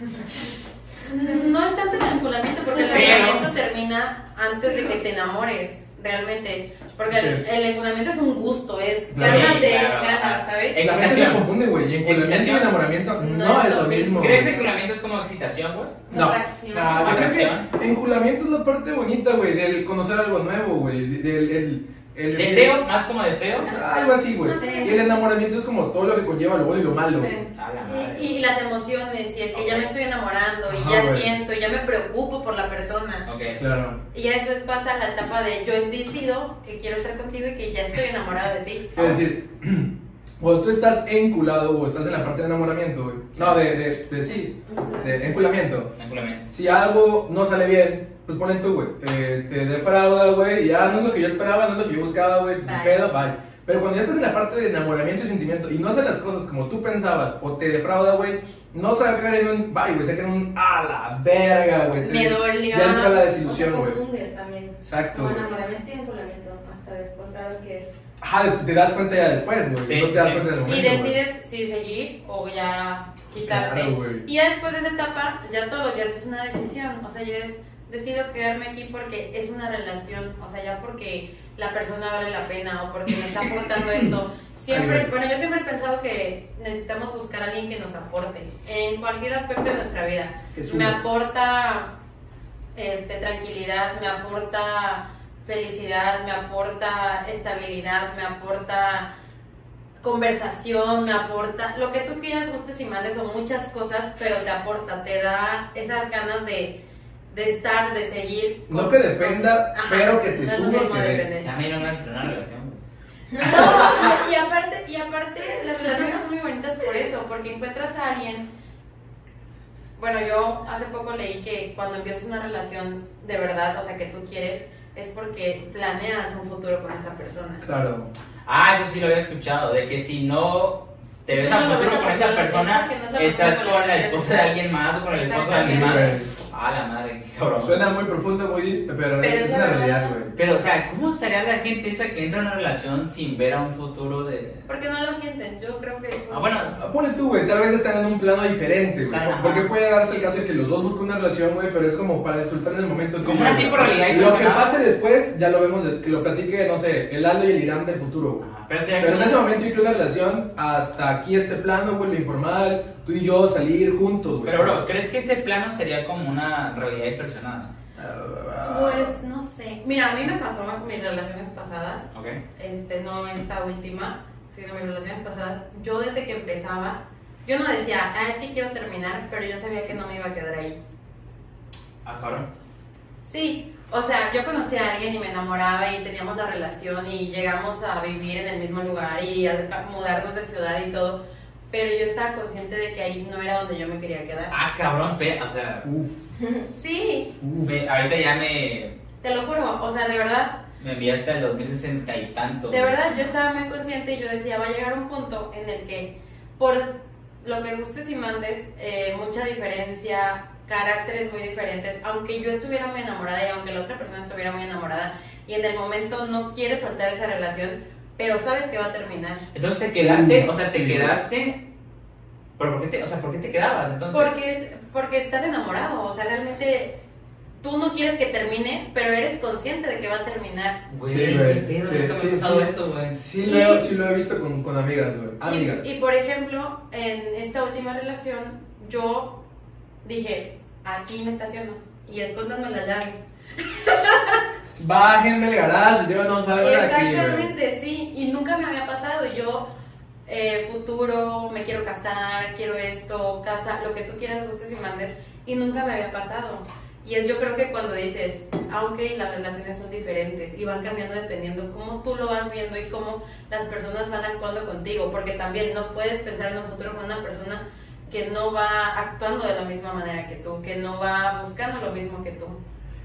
[laughs] No es tanto el vinculamiento, porque el vinculamiento termina antes de que te enamores, realmente. Porque el, el enamoramiento es un gusto, es Claro. ganas de Claro. ganas, ¿sabes? Ex- La gente se Excitación. confunde, güey. Y enculamiento y Excitación. enamoramiento no, No es lo mismo. ¿Crees que enculamiento es como excitación, güey? No. Atracción. No, yo creo Atracción. que enculamiento es la parte bonita, güey, del conocer algo nuevo, güey. Del, el, el, ¿Deseo? ¿Más como deseo? Algo así, güey. Sí. Y el enamoramiento es como todo lo que conlleva lo bueno y lo malo. Sí. Y, y las emociones, y el que ya me estoy enamorando, y Ajá, ya güey. siento, y ya me preocupo por la persona. Ok. Claro. Y ya después pasa la etapa de yo decido que quiero estar contigo y que ya estoy enamorado de ti. Es decir, [clears throat] cuando tú estás enculado o estás en la parte de enamoramiento, güey. No, de, de, de- sí, de enculamiento. Enculamiento. Si algo no sale bien, pues ponle tú, güey. Te, te defrauda, güey. y Ya no es lo que yo esperaba, no es lo que yo buscaba, güey. Pues pedo, bye. Pero cuando ya estás en la parte de enamoramiento y sentimiento y no haces las cosas como tú pensabas o te defrauda, güey, no se va a caer en un bye, güey. Se cae en un a la verga, güey. Me Te- dolió. Ya entra la O desilusión, te güey. confundes también. Exacto, Como enamoramiento y enculamiento. Hasta después sabes que es. Ajá, te das cuenta ya después, güey. Sí, no te das sí. cuenta en el Y momento. güey. decides si seguir o ya quitarte. Claro, güey. y ya después de esa etapa, ya todos los días es una decisión. O sea, yo es, decido quedarme aquí porque es una relación. O sea, ya porque la persona vale la pena o porque me está aportando esto. [laughs] Siempre, bueno, yo siempre he pensado que necesitamos buscar a alguien que nos aporte en cualquier aspecto de nuestra vida. Me aporta este, tranquilidad, me aporta felicidad, me aporta estabilidad, me aporta conversación, me aporta lo que tú quieras, gustes y mandes son muchas cosas, pero te aporta, te da esas ganas de, de estar, de seguir. No que dependa, pero que te no mismo que una relación. No, y aparte, y aparte las relaciones son muy bonitas por eso, porque encuentras a alguien. Bueno, yo hace poco leí que cuando empiezas una relación de verdad, o sea, que tú quieres, es porque planeas un futuro con esa persona. Claro. Ah, eso sí lo había escuchado, de que si no te ves a futuro con esa persona, estás con la esposa de alguien más o con el esposo de alguien más. Ah, la madre, qué cabrón. Suena muy profundo, muy deep, pero, Pero es, una realidad, güey. Pero, o sea, ¿cómo estaría la gente esa que entra en una relación sin ver a un futuro de. Porque no lo sienten, yo creo que... Ah, bueno, Ponle tú, güey, tal vez están en un plano diferente, güey. Porque puede darse el caso de que los dos buscan una relación, güey, pero es como para disfrutar en el momento. Como una tipo realidad lo que pase después, ya lo vemos, de- que lo platique, no sé, el Aldo y el Irán del futuro, güey. Pero en ese momento creo una relación hasta aquí este plano, güey, lo informal, tú y yo salir juntos, güey. Pero, bro, ¿crees que ese plano sería como una realidad distorsionada? Pues no sé. Mira, a mí me pasó en mis relaciones pasadas, ¿Ok? este, no esta última, sino mis relaciones pasadas. Yo desde que empezaba, yo no decía, ah, es que quiero terminar, pero yo sabía que no me iba a quedar ahí. Ah. Sí, o sea, yo conocí a alguien y me enamoraba y teníamos la relación y llegamos a vivir en el mismo lugar y a mudarnos de ciudad y todo, pero yo estaba consciente de que ahí no era donde yo me quería quedar. Ah, cabrón, pe- o sea, [laughs] Sí, uf. me- ahorita ya me, Te lo juro, o sea, de verdad, Me enviaste al 2060 y tanto. de verdad yo estaba muy consciente y yo decía, va a llegar un punto en el que por lo que gustes y mandes, eh, mucha diferencia, caracteres muy diferentes, aunque yo estuviera muy enamorada y aunque la otra persona estuviera muy enamorada y en el momento no quiere soltar esa relación, pero sabes que va a terminar. Entonces te quedaste, o sea, te Sí. quedaste. ¿Pero por qué te, o sea, ¿por qué te quedabas entonces? Porque, porque estás enamorado, o sea, realmente tú no quieres que termine, pero eres consciente de que va a terminar. Güey, Sí, güey. Sí, sí, sí. eso, güey. Sí, Sí. Lo, he, sí lo he visto con, con amigas, güey. Amigas. Y, y, por ejemplo, en esta última relación, yo dije, aquí me estaciono y escóndanme las llaves. [laughs] Bájenme el garage, yo no salgo de aquí. Exactamente, sí, y nunca me había pasado. Yo, eh, futuro, me quiero casar, quiero esto, casa, lo que tú quieras, gustes y mandes, y nunca me había pasado. Y es yo creo que cuando dices, aunque las relaciones son diferentes y van cambiando dependiendo cómo tú lo vas viendo y cómo las personas van actuando contigo, porque también no puedes pensar en un futuro con una persona que no va actuando de la misma manera que tú, que no va buscando lo mismo que tú.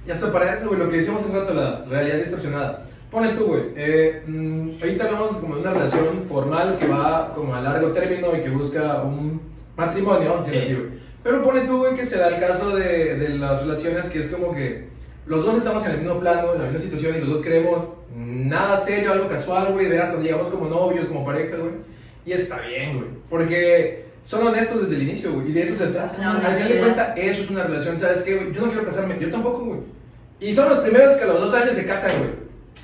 Y hasta para eso, güey, lo que decíamos hace rato, la realidad distorsionada. Ponle tú, güey. Eh, mm, ahorita hablamos como de una relación formal que va como a largo término y que busca un matrimonio, vamos a decirlo Sí. así, güey. Pero ponle tú, güey, que se da el caso de, de las relaciones que es como que los dos estamos en el mismo plano, en la misma situación y los dos queremos nada serio, algo casual, güey, de hasta llegamos como novios, como parejas, güey. Y está bien, güey. Porque son honestos desde el inicio, güey. Y de eso se trata. La Al final de cuentas, eso es una relación. ¿Sabes qué, güey? Yo no quiero casarme. Yo tampoco, güey. Y son los primeros que a los dos años se casan, güey.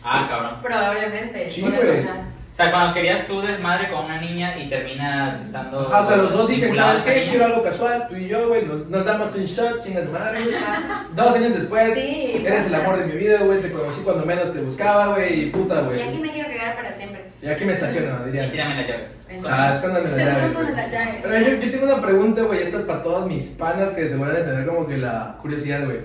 Ah, cabrón. Probablemente. Sí, puede güey. pasar. O sea, cuando querías tú desmadre con una niña y terminas estando. Ajá, o sea, los dos dicen, ¿sabes a qué? niña. Quiero algo casual. Tú y yo, güey. Nos, nos damos un shot, chingas de madre, güey. [laughs] Dos años después, Sí, eres el amor de mi vida, güey. Te conocí cuando menos te buscaba, güey. Y puta, Y aquí güey. me quiero quedar para siempre. Y aquí me estaciono, Y diría. tírame las llaves. Ah, escóndame las llaves. Escóndame güey. las llaves. Pero yo, yo tengo una pregunta, güey. Esta es para todas mis panas que seguro de tener como que la curiosidad, güey.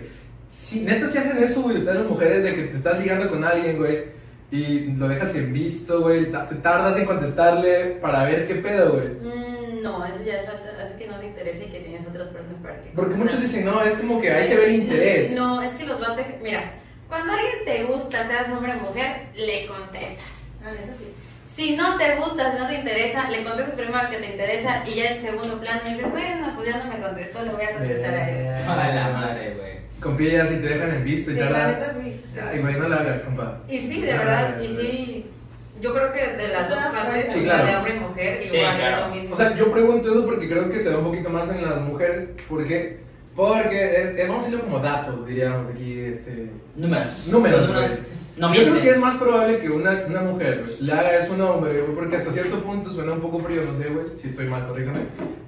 Si neta si hacen eso, güey, ustedes las mujeres, de que te estás ligando con alguien, güey, y lo dejas en visto, güey, te tardas en contestarle para ver qué pedo, güey. Mm, no, eso ya es hace que no te interese y que tienes otras personas para que. Porque muchos dicen, no, es como que ahí se ve el interés. No, es que los vas a. Mira, cuando alguien te gusta, seas hombre o mujer, le contestas. La neta sí. Si no te gusta, si no te interesa, le contestas primero al que te interesa y ya en segundo plano dices, bueno, pues ya no me contestó, le voy a contestar a este. A la madre, güey. Con pillas y te dejan en visto y Sí, tal. la neta sí. Ay, güey, no la hagas, compa. Y sí, de verdad, y sí. Yo creo que de las dos partes, Sí, claro. de hombre y mujer, Sí, igual claro. es lo mismo. O sea, yo pregunto eso porque creo que se da un poquito más en las mujeres. ¿Por qué? Porque es, es- vamos a decirlo como datos, diríamos aquí, este... Números. Números, güey. No Yo creo que es más probable que una, una mujer le haga eso a un hombre, güey, porque hasta cierto punto suena un poco frío, no sé, güey, si estoy mal, corrígame.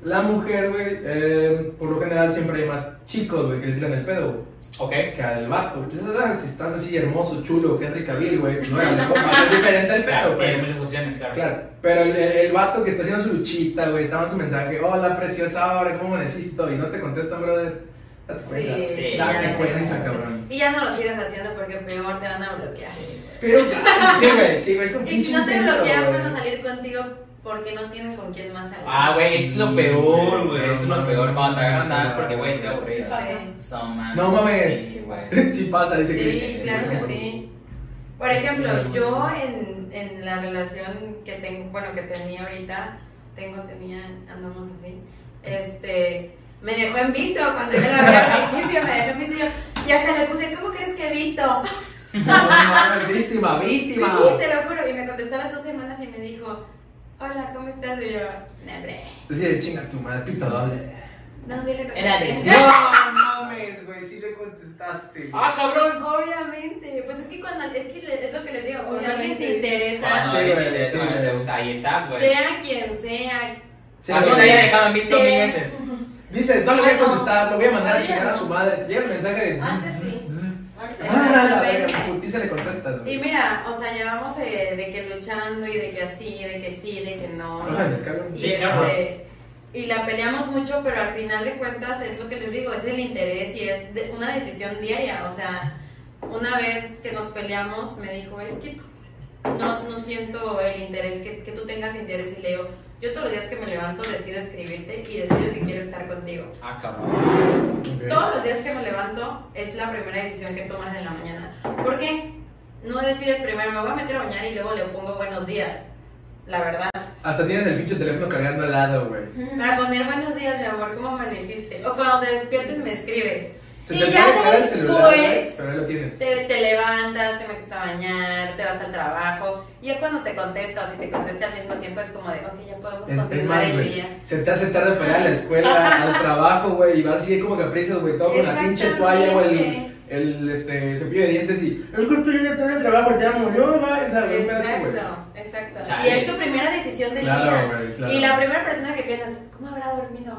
La mujer, güey, eh, por lo general siempre hay más chicos, güey, que le tiran el pedo, güey, Ok. que al vato. Ah, si estás así hermoso, chulo, Henry Cavill, güey, [laughs] pues no, ser diferente el pedo, güey. muchas opciones, claro. Claro, pero el, el, vato que está haciendo su luchita, güey, está en su mensaje, hola preciosa, ahora, ¿cómo necesito? Y no te contesta, brother. Sí, sí, date cuenta, cabrón. Y ya no lo sigas haciendo porque peor te van a bloquear. Pero, sí, güey, sí, güey, es como Y si pinche no te intenso, bloquean, güey. van a salir contigo porque no tienen con quién más salir. Ah, güey, eso es lo Sí, peor, güey. Eso es lo peor. Cuando te agarran nada más mames, porque, güey, estoy aburrido. Sí. So. No mames. Sí, güey. [laughs] Sí pasa, dice Sí, Chris. claro que sí. Por ejemplo, yo en, en la relación que tengo, bueno, que tenía ahorita, tengo, tenía, andamos así, este, me dejó en visto cuando yo la vi al principio, me dejó en visto y, yo- y hasta le puse, ¿cómo crees que he visto? No mames, víctima, víctima. Sí, te lo juro, y me contestó a las dos semanas y me dijo, hola, ¿cómo estás? Y yo, "Nebre". Decía, chinga tu madre, pito doble. No, sí le contesté. Era de- No mames, güey, sí le contestaste. Ah, cabrón. Obviamente, pues es que cuando, es que le- es lo que les digo, cuando alguien Obviamente. te interesa, Ah, no, Sí, ahí güey, sí, Ahí estás, güey. sea quien sea, Sí, Así te haya dejado en visto Sí. mil veces. [laughs] Dice, no le voy a Ah, contestar, lo voy a mandar a chingar a su madre. Llega el mensaje de. Antes sí. Ahorita Ah, la le contestas. Y mira, o sea, llevamos eh, de que luchando y de que así, de que sí, de que no. Ay, cago. Y, Sí, claro. este, y la peleamos mucho, pero al final de cuentas es lo que les digo, es el interés y es de- una decisión diaria. O sea, una vez que nos peleamos me dijo, es que no, no siento el interés, que, que tú tengas interés y leo, Yo todos los días que me levanto decido escribirte y decido que quiero estar contigo. Ah, cabrón. Todos los días que me levanto es la primera decisión que tomas en la mañana. ¿Por qué? No decides primero, me voy a meter a bañar y luego le pongo buenos días. La verdad. Hasta tienes el pinche teléfono cargando al lado, güey. Para poner buenos días, mi amor, ¿cómo amaneciste? O cuando te despiertes me escribes. Se Y te ya puede caer el celular, después- pero ahí lo tienes. Te, te levantas, te metes a bañar, te vas al trabajo. Y ya cuando te contesta o si te contesta al mismo tiempo es como de, ok, ya podemos Es, es continuar el día. Se te hace tarde para ir a la escuela, [laughs] al trabajo, güey, y vas así como caprichos, güey, todo con la pinche toalla o el, el este, cepillo de dientes y. Es que tú ya tengo el trabajo, te amo, yo, va, esa, güey. Exacto, exacto. Chale. Y es tu primera decisión del Claro, día. claro. Y la primera persona que piensas, ¿cómo habrá dormido?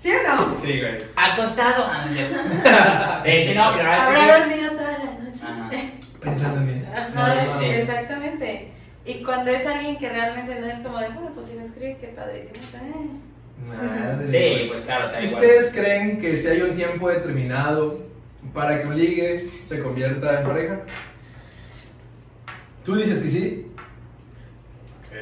¿Sí o no? Sí, güey. Acostado. Ah, no es cierto. Sí, no, pero ahora Habrá dormido toda la noche. Ajá. Pensando en mí. Ajá, sí. exactamente. Y cuando es alguien que realmente no es como de, bueno, pues si me escribe, qué padre. eh. Madre, Sí, pues claro, igual. ¿Ustedes creen que si hay un tiempo determinado para que un ligue se convierta en pareja? ¿Tú dices que sí?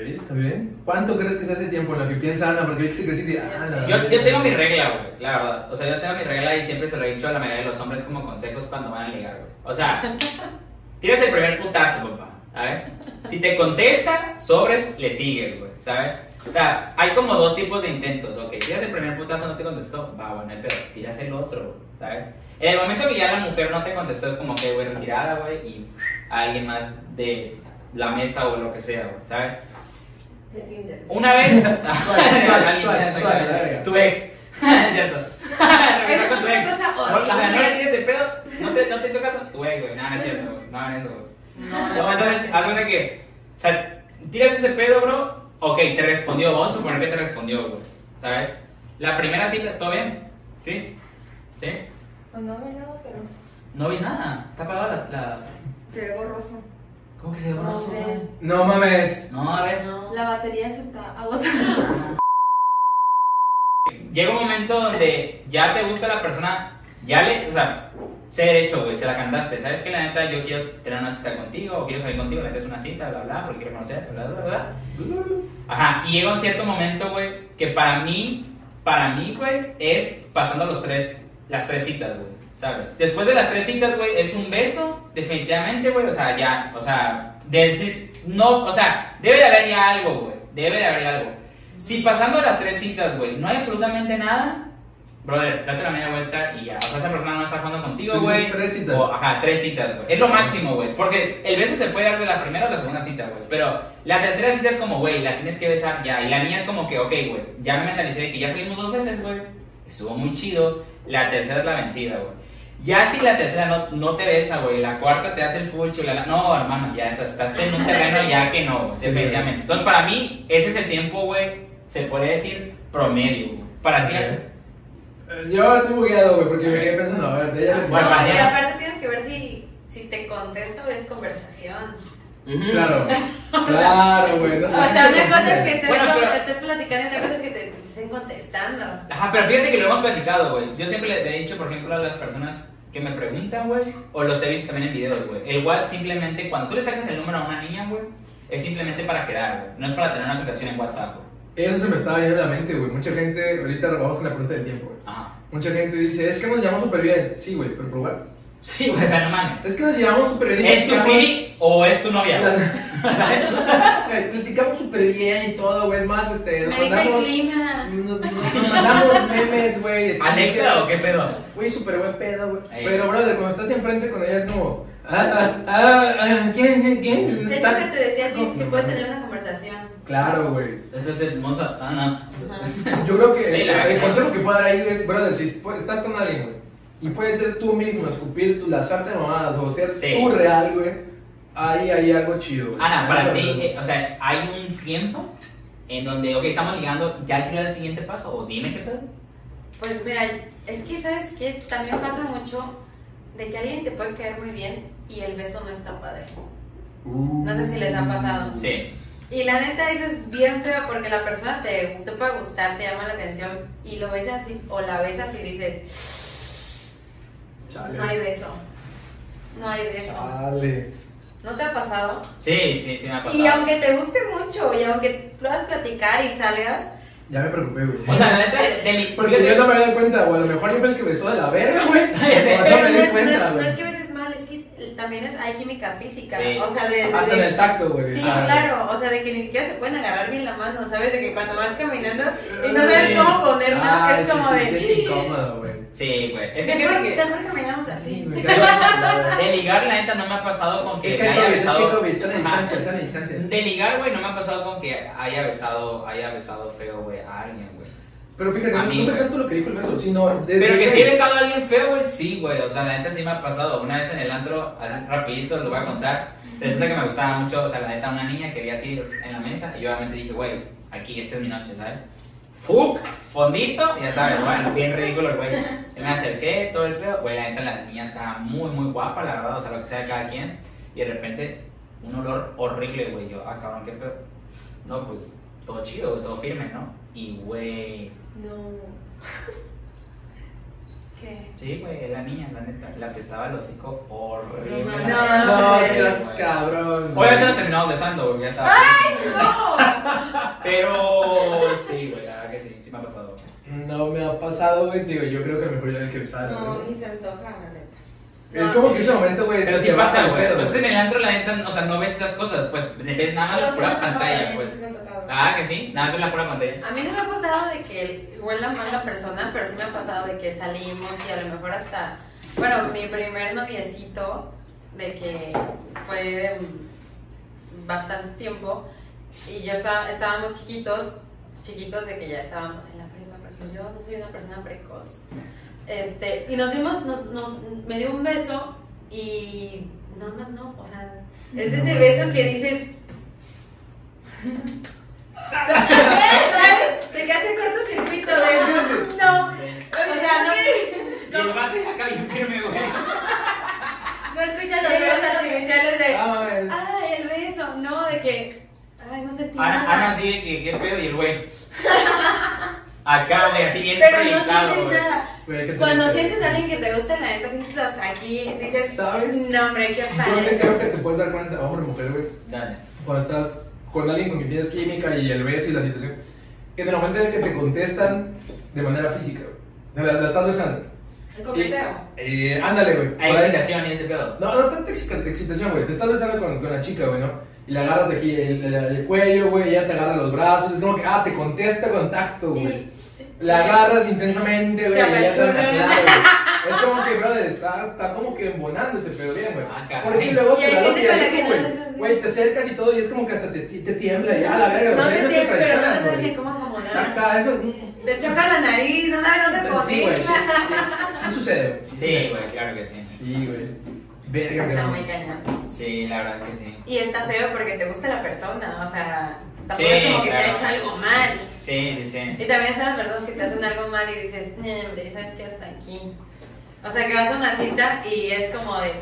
Está bien. ¿Cuánto crees que sea ese tiempo en lo que piensa Ana? Porque yo que sí, ah, la- Yo, yo tengo mi regla, güey, la verdad. O sea, yo tengo mi regla y siempre se lo he dicho a la mayoría de los hombres como consejos cuando van a ligar, güey. O sea, [laughs] tiras el primer putazo, papá, ¿sabes? Si te contestan, sobres, le sigues, güey, ¿sabes? O sea, hay como dos tipos de intentos, ok. Tiras el primer putazo, no te contestó, va, bueno, pero tiras el otro, ¿sabes? En el momento que ya la mujer no te contestó, es como que, güey, retirada, güey, y a alguien más de la mesa o lo que sea, güey, ¿sabes? Una vez. Tu ex. [laughs] [laughs] Es cierto. Regresar con tu ex. No, le tienes de pedo. No te, no te hizo caso. Tu ex, güey. No, no es cierto, güey. No hagan eso, güey. No, No, entonces, haz cuenta que. O sea, tiras ese pedo, bro. Ok, te respondió. Vamos a suponer que te respondió, güey. ¿Sabes? La primera cita, ¿todo bien? ¿Chris? ¿Sí? Pues no ve nada, pero No vi nada. Está apagada la- se ve borroso. ¿Cómo que se ve borroso? No ves. No mames. No, a ver. No. La batería se está agotando. [laughs] Llega un momento donde ya te gusta la persona, ya le, o sea, sé derecho, güey, se la cantaste. ¿Sabes que La neta, yo quiero tener una cita contigo, o quiero salir contigo, la neta es una cita, bla, bla, porque quiero conocerte, bla, bla, bla. Ajá, y llega un cierto momento, güey, que para mí, para mí, güey, es pasando los tres, las tres citas, güey, ¿sabes? Después de las tres citas, güey, es un beso, definitivamente, güey, o sea, ya, o sea, de no, o sea, debe de haber ya algo, güey, debe de haber algo. Si pasando las tres citas, güey, no hay absolutamente nada, brother, date la media vuelta y ya, o sea, esa persona no está jugando contigo, güey. tres citas. O, ajá, tres citas, güey. Es lo máximo, güey. Porque el beso se puede dar de la primera o la segunda cita, güey. Pero la tercera cita es como, güey, la tienes que besar ya. Y la mía es como que, ok, güey, ya me mentalicé que ya salimos dos veces, güey. Estuvo muy chido. La tercera es la vencida, güey. Ya si la tercera no, no te besa, güey, la cuarta te hace el full chulala. No, hermano, ya estás, estás en un terreno ya que no, güey, definitivamente. Entonces, para mí, ese es el tiempo, güey, se puede decir promedio, güey. Para ti. Eh, Yo estoy bugueado, güey, porque me quedé pensando, a ver, de ella. Bueno, No, y aparte tienes que ver si, si te contesto o es conversación. Claro, [laughs] claro, güey. no- O sea, una cosa es que estés, Bueno, pero- estés platicando y otra cosa es que te estén contestando. Ajá, pero fíjate que lo hemos platicado, güey. Yo siempre le he dicho, por ejemplo, a las personas que me preguntan, güey, o los he visto también en videos, güey. El WhatsApp simplemente, cuando tú le sacas el número a una niña, güey, es simplemente para quedar, güey. No es para tener una conversación en WhatsApp, güey. Eso se me estaba viendo en la mente, güey. Mucha gente, ahorita vamos con la pregunta del tiempo, güey. Ajá. Mucha gente dice, es que nos llevamos súper bien. Sí, güey, pero por WhatsApp. Sí, güey, o sea, no mames. Es que nos llevamos súper bien. ¿Es tu Siri o es tu novia? ¿Sabes? [laughs] [laughs] Platicamos súper bien y todo, güey. Es más, este, nos Me dice el mandamos, clima. nos, nos mandamos memes, güey. [laughs] ¿Alexa o qué pedo? Güey, súper buen pedo, güey. Ey. Pero, brother, cuando estás enfrente con ella es como, ah, ah, ah, ah, ¿quién, quién, quién? Es lo que te decía, si, si puedes tener una conversación. Claro, güey. Este es el monstruo. Ah, no. Yo creo que Sí, el, la el consejo que puedo dar ahí es, brother, si estás con alguien, güey, y puedes ser tú mismo, escupir tu, lanzarte mamadas o ser Sí. tú real, güey, ahí hay algo chido, güey. Ana, para ti, eh, o sea, ¿hay un tiempo en donde, ok, estamos ligando, ya quiero el siguiente paso? O dime qué pedo. Pues mira, es que sabes que también pasa mucho de que alguien te puede caer muy bien y el beso no está padre. Uh. No sé si les ha pasado. Sí. Y la neta eso es bien feo porque la persona te, te puede gustar, te llama la atención y lo ves así o la besas y dices, Chale. no hay beso. No hay beso. Chale. ¿No te ha pasado? Sí, sí, sí me ha pasado. Y aunque te guste mucho y aunque puedas platicar y salgas, Ya me preocupé, güey. O sea, la neta, de, Porque yo no me había dado cuenta, o a lo mejor yo fui el que besó de la verga, güey. [laughs] no me no, di es, no cuenta, es- no güey. es que beses mal, es que también es, hay química física. Sí. O sea, de, de- Hasta en de- el tacto, güey. Sí, Ah, claro, o sea, de que ni siquiera se pueden agarrar bien la mano, ¿sabes? De que cuando vas caminando y no sabes Sí. cómo ponerla, Ay, es como sí, de... es incómodo, güey. Sí, güey. Es que fíjate que mejor caminamos Sí, así. [laughs] de ligar, la neta, no me ha pasado con que Es que haya COVID, es que hay besado. De ligar, güey, no me ha pasado con que haya besado, haya besado feo, güey, a alguien, güey. Pero fíjate, A no mí, fue tanto lo que dijo el beso, sino desde Pero que si he besado a alguien feo, güey, sí, güey. O sea, la neta sí me ha pasado. Una vez en el antro, así rapidito, lo voy a contar. Resulta que me gustaba mucho, o sea, la neta, una niña quería así en la mesa. Y yo obviamente dije, güey, aquí, esta es mi noche, ¿sabes? Fuck, fondito, ya sabes, bueno, bien ridículo el güey. Yo me acerqué, todo el pedo. Güey, la neta, la niña estaba muy, muy guapa, la verdad, o sea, lo que sea de cada quien. Y de repente, un olor horrible, güey. Yo, ah, cabrón, qué pedo. No, pues, todo chido, todo firme, ¿no? Y, güey, No. [laughs] ¿Qué? Sí, güey, la niña, la neta, la que estaba el hocico horrible. No, No, no, seas güey. cabrón. Obviamente nos terminamos besando, güey, ya estaba. ¡No! [laughs] Pero sí, güey, la verdad que sí, sí me ha pasado. No me ha pasado, güey, digo, yo creo que mejor yo el que besaba. No, ni se antoja, la neta. Es como que ese momento, güey, Pero sí pasa, güey. Pues en el antro, la neta, o sea, no ves esas cosas, pues ves nada más la pura pantalla, pues. Ah, que sí, nada más la pura pantalla. A mí no me ha pasado de que huela mal la persona, pero sí me ha pasado de que salimos y a lo mejor hasta, bueno, mi primer noviecito, de que fue de bastante tiempo, y yo estaba, estábamos chiquitos, chiquitos de que ya estábamos en la prepa, porque yo no soy una persona precoz. Este, y nos dimos, nos, nos- me dio un beso y nada más no, o sea, es de ese beso que dices, [laughs] ¿sabes? De que hace cortocircuito de no, o sea, no, Y el vato ya acá bien firme, güey. no escuchas los besos artificiales de Ah, ay, el beso, no, de que ay, no sentí Ana, Ana de que, ¿qué pedo? Y el güey. [laughs] Acá, güey, así bien Pero no proyectado, sientes güey. nada. güey, ¿qué te Cuando sientes a alguien que te gusta, la neta sientes hasta aquí, dices, ¿Sabes? no, hombre, qué Yo te padre. creo que te puedes dar cuenta, hombre mujer, güey, Dale. cuando estás con alguien con quien tienes química y el beso y la situación, que en el momento en el que te contestan de manera física, güey. O sea, la, la estás besando. El coqueteo. Eh, ándale, güey. Hay excitación y ese pedo. No, no tanta exci- excitación, güey. Te estás besando con, con la chica, güey, ¿no? Y le agarras aquí el, el- el cuello, güey, ella te agarra los brazos. Es como que, ah, te contesta con tacto, güey. La agarras intensamente, güey, Se y ya te. [laughs] Es como que, brother, está, está como que embonando ese pedo bien, güey. Ah. Porque luego Y se la hay, que no güey. Güey, te acercas y todo, y es como que hasta te, te tiembla, ya, la verga, No te no tienes, pero no sabes ni cómo acomodar. Está, es- mm, Te choca la nariz, no sabes dónde Sí, güey, sí, ponerla. sí, sí sucede, güey. Sí, güey, claro que sí. Sí, güey. Verga, Está güey. muy cañón. Sí, la verdad que sí. Y está feo porque te gusta la persona, o sea, tampoco Sí, es como que te claro. ha hecho algo mal. Sí, sí, sí. Y también están las personas que te hacen algo mal y dices, "Nee, hombre, ¿sabes qué? Hasta aquí. O sea, que vas a una cita y es como de,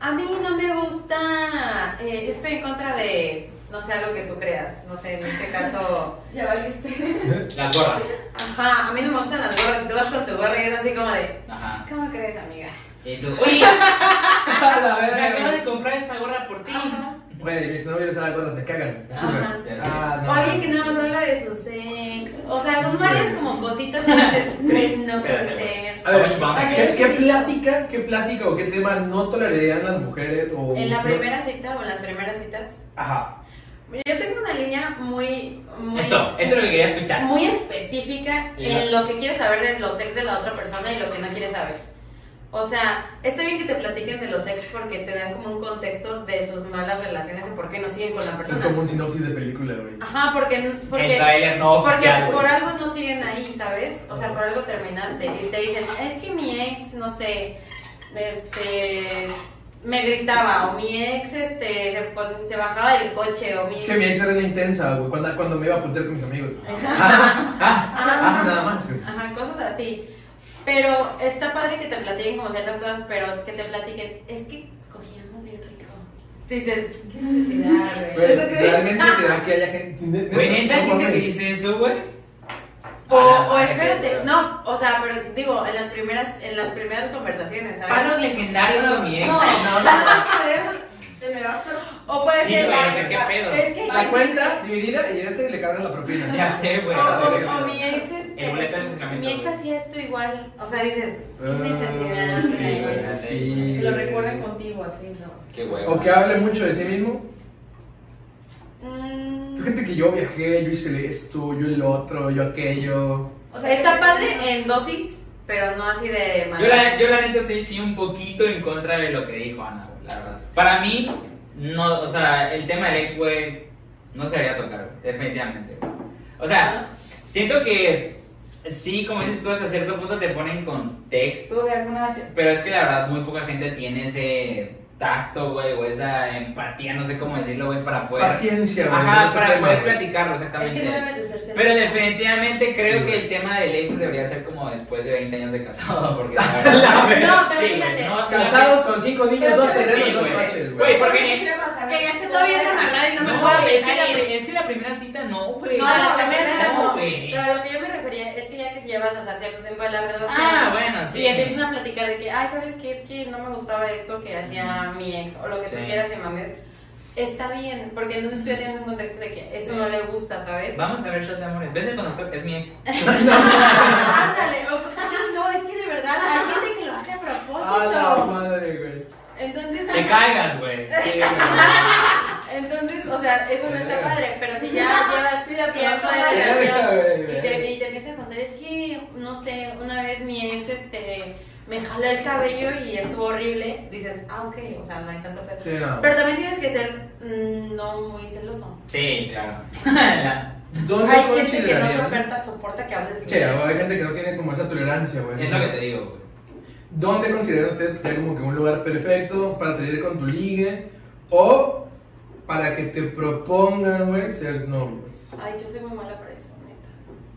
a mí no me gusta, eh, estoy en contra de, no sé, algo que tú creas. No sé, en este caso, [laughs] Ya valiste. Las gorras. ajá, a mí no me gustan las gorras. Y tú vas con tu gorra y es así como de, Ajá. ¿cómo crees, amiga? Y tú, [laughs] oye, [laughs] me acabo de comprar esta gorra por ti. Ajá. Güey, mis novios saben cosas, me cagan. me suben. Ajá. Ah, O no. alguien que nada más habla de sus ex. O sea, son varias como cositas que dices, [laughs] no puede ser. A ver. ¿qué, qué plática, qué plática o qué tema no tolerarían las mujeres o... En la no- primera cita o en las primeras citas. Ajá. Yo tengo una línea muy, muy, Eso, eso es lo que quería escuchar. muy específica Ya. en lo que quieres saber de los ex de la otra persona y lo que no quieres saber. O sea, está bien que te platiquen de los ex porque te dan como un contexto de sus malas relaciones y por qué no siguen con la Es como persona. un sinopsis de película, güey. Ajá, porque, El porque, trailer no porque por algo no siguen ahí, ¿sabes? O sea, por algo terminaste y te dicen, es que mi ex, no sé, este, me gritaba o mi ex este, se, pon- se bajaba del coche o mi Es que mi ex era una intensa, güey, cuando, cuando me iba a putear con mis amigos. [laughs] Ah, [laughs] ah, ah, nada más, güey. Ajá, cosas así. Pero está padre que te platiquen como ciertas cosas, pero que te platiquen, es que cogíamos bien rico. Dices, qué necesidad, güey. Que- realmente será que haya gente... Güey, neta, no gente que dice eso, güey. O, o espérate, no, o sea, pero digo, en las primeras, en las primeras conversaciones, ¿sabes? Palos legendarios con mi ex. No, no, nada que ver. En el after. O puede Sí, ser güey, la- o sea, ¿qué pedo? Es que La cuenta dividida y este le cargas la propina. Ya sé, güey. O, o o- mi ex este, El boleto de estacionamiento, Mi ex hacía esto igual. O sea, dices, ¿qué Ah, necesidad? sí, sé. sí, Que lo recuerden contigo, así, ¿no? Qué huevo. O que hable mucho de sí mismo. Mm, Fíjate que yo viajé, yo hice esto, yo el otro, yo aquello. O sea, está padre en dosis, pero no así de Yo la, yo la neta estoy sí un poquito en contra de lo que dijo Ana, verdad. Para mí, no, o sea, el tema del ex, güey, no se debería tocar, definitivamente. O sea, siento que sí, como dices tú, hasta cierto punto te pone en contexto de alguna manera, pero es que la verdad muy poca gente tiene ese tacto, güey, o esa empatía, no sé cómo decirlo, güey, para poder... Paciencia, güey. Ajá, para tema, poder platicarlo, Es exactamente. que no debes de ser celoso. Pero definitivamente creo Sí, que el tema del ex debería ser como después de 20 años de casado, [laughs] porque la [laughs] verdad, No, pero sí, fíjate, no- Casados con cinco niños, dos Sí, dos güey. coches, Güey, güey. porque- Que ya esté todo bien amarrado y no me puedo es que, la, salir. pri- es que la primera cita no, güey. No, la primera cita no. güey. Pero a lo que yo me refería es que ya que llevas o sea, cierto tiempo de la relación. Ah, bueno, sí. Y empiezan a platicar de que, ay, ¿sabes qué? Es que no me gustaba esto que hacía mi ex o lo que tú Sí. quieras y mames. Está bien, porque entonces tú ya tienes un contexto de que eso Sí. no le gusta, ¿sabes? Vamos a ver shots de amores. ¿Ves el conductor? Es mi ex. [laughs] Ándale, o sí, no, es que de verdad hay gente que lo hace a A la propósito. madre, güey. Entonces, Te caigas, güey. Sí, [laughs] entonces, o sea, eso no está padre, pero si ya llevas pida tiempo de relación y te, y te empieza a contar, es que, no sé, una vez mi ex este, me jaló el cabello y estuvo horrible, dices, ah, ok, o sea, no hay tanto pedo. Sí, no. Pero también tienes que ser mm, no muy celoso. Sí, claro. La- [laughs] ¿Dónde Hay gente que no soporta, soporta que hables de su Che, hay gente que no tiene como esa tolerancia, güey. Es lo que te digo, güey. ¿Dónde consideran ustedes que sea como que un lugar perfecto para salir con tu ligue? O para que te propongan, güey, ser novios. Ay, yo soy muy mala neta.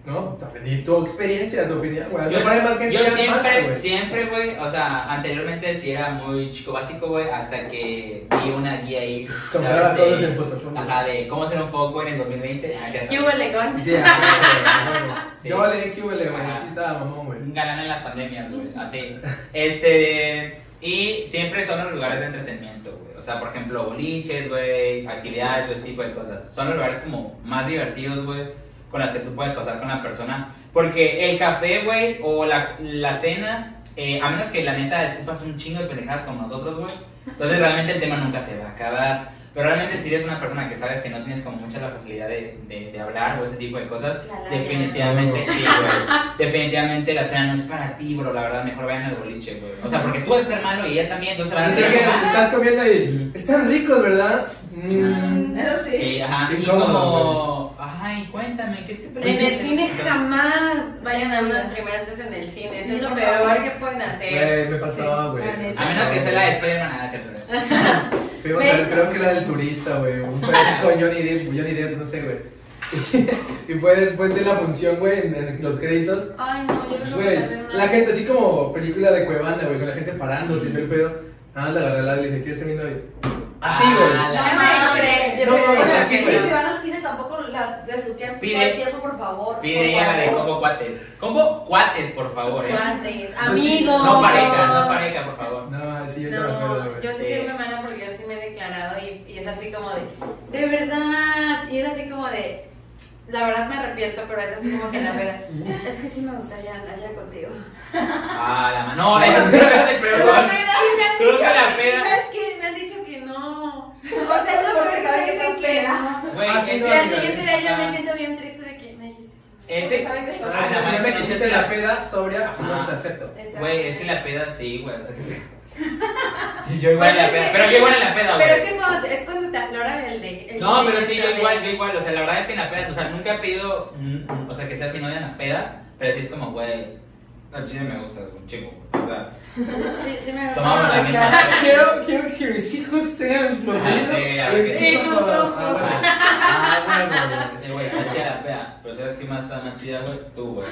¿No? También tu experiencia, tu opinión, güey. Yo, más gente yo siempre, güey. siempre, güey, o sea, anteriormente sí era muy chico básico, güey, hasta que vi una guía ahí. ¿sabes? todos de- en Photoshop. Ajá, de cómo ser un foco en el 2020. Ah. ¿Qué hubo, Legón? Ya, güey, güey. Sí. Yo vale, ¿qué huele, güey? Sí estaba mamón, güey. Un galán en las pandemias, güey, así. Este, y siempre son los lugares de entretenimiento, güey. O sea, por ejemplo, boliches, güey, actividades o ese tipo de cosas. Son los lugares como más divertidos, güey, con las que tú puedes pasar con la persona. Porque el café, güey, o la, la cena, eh, a menos que la neta escupas un chingo de pendejadas como nosotros, güey. Entonces realmente el tema nunca se va a acabar. Pero realmente si eres una persona que sabes que no tienes como mucha la facilidad de, de, de hablar o ese tipo de cosas, La definitivamente, sí, güey. Definitivamente la cena no es para ti, bro. La verdad, mejor vayan al boliche, güey. O sea, porque tú vas a ser malo y ella también, entonces van a Te estás comiendo ahí. Están ricos, ¿verdad? Mm. Eso sí. Sí, ajá. Y como, ay, cuéntame, ¿qué te En el cine jamás vayan a unas primeras veces en el cine. Eso es lo peor que pueden hacer. Güey, me pasaba, güey. la. A menos que sea la de Spider-Man, nada, cierto. [laughs] Fuimos a ver, creo que era del turista, güey. Un pedazo con Johnny Depp, Johnny Depp, no sé, güey. [laughs] Y fue después de la función, güey, en, en los créditos. Ay, no, yo no Güey, la gente así como película de Cuevana, güey, con la gente parándose y todo el pedo. Nada más agarré la y le dije, ¿quieres ser mi novio? Así, Ah, güey. la No, madre. No, no, Oigan, así, si güey. van al cine tampoco las de su tiempo, Pide- el tiempo, por favor. Pide ya la de combo cuates. Combo cuates, por favor, eh. Guantes, amigos. No pareja, no pareja, por favor. No, sí, yo te me acuerdo, No, yo sí soy mala porque yo sí me he declarado y, y es así como de, de verdad, y es así como de, la verdad me arrepiento, pero es así como que la verdad, [laughs] es que sí me gustaría andar ya contigo. Ah, la mano. [laughs] No, eso sí es [laughs] el peor. Tú la que- pedas. ¿Sabes qué? Me han dicho que no. O sea, no porque saben que dicen están peda. Güey, Ah, sí, ese- no, Y así mira, yo, te- yo me siento bien triste de que me dijiste. Que están Ah, Ah, la si mano, me quisiste la peda sobria, no te acepto. Exacto. Güey, es que la peda sí, güey. O sea que. [laughs] Y yo igual en la peda. Pero yo igual en la peda, Pero es güey. que cuando, es cuando te aflora el de. el No, pero sí, yo igual, yo igual. O sea, la verdad es que en la peda, o sea, nunca he pedido, mm, o sea, que seas mi novia en la peda, pero sí es como, güey, al chile me gusta un chico. O sea, [laughs] Sí, sí me tomamos la misma. Quiero, quiero que mis hijos sean floridos. Ah, sí, que sí. Tus ojos. Ah, bueno, Sí, güey, está chida la peda. Pero ¿sabes qué más está más chida, güey? Tú, güey.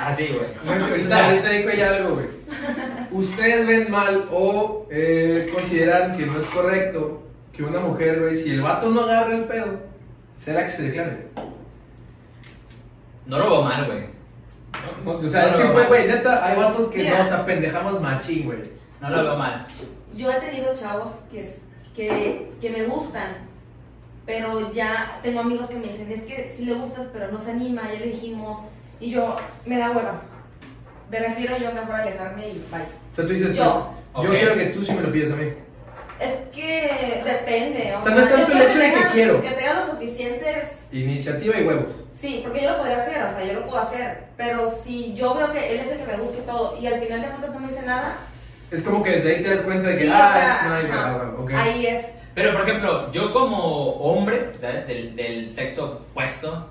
Así, güey. Bueno, ahorita, ahorita dijo ella algo, güey. ¿Ustedes ven mal o eh, consideran que no es correcto que una mujer, güey, si el vato no agarra el pedo, sea la que se declare? No lo veo mal, güey. No, no, o sea, No es que, güey, neta, hay vatos que Mira. nos apendejamos machín, güey. No lo veo mal. Yo he tenido chavos que, que que, que me gustan, pero ya tengo amigos que me dicen, es que sí le gustas, pero no se anima, ya le dijimos, y yo, me da hueva. Me refiero yo mejor a alejarme y bye. O sea, tú dices, Yo. yo, yo quiero que tú sí me lo pides a mí. Es que depende. O sea, no es tanto el hecho de que tenga- quiero. Que tenga los suficientes Iniciativa y huevos. Sí, porque yo lo podría hacer, o sea, yo lo puedo hacer. Pero si yo veo que él es el que me gusta y todo, y al final de cuentas no me dice nada, Es como que desde ahí te das cuenta de que, sí, o ah, sea, no hay ok. ahí es. Pero, por ejemplo, yo como hombre, ¿sabes? Del, del sexo opuesto,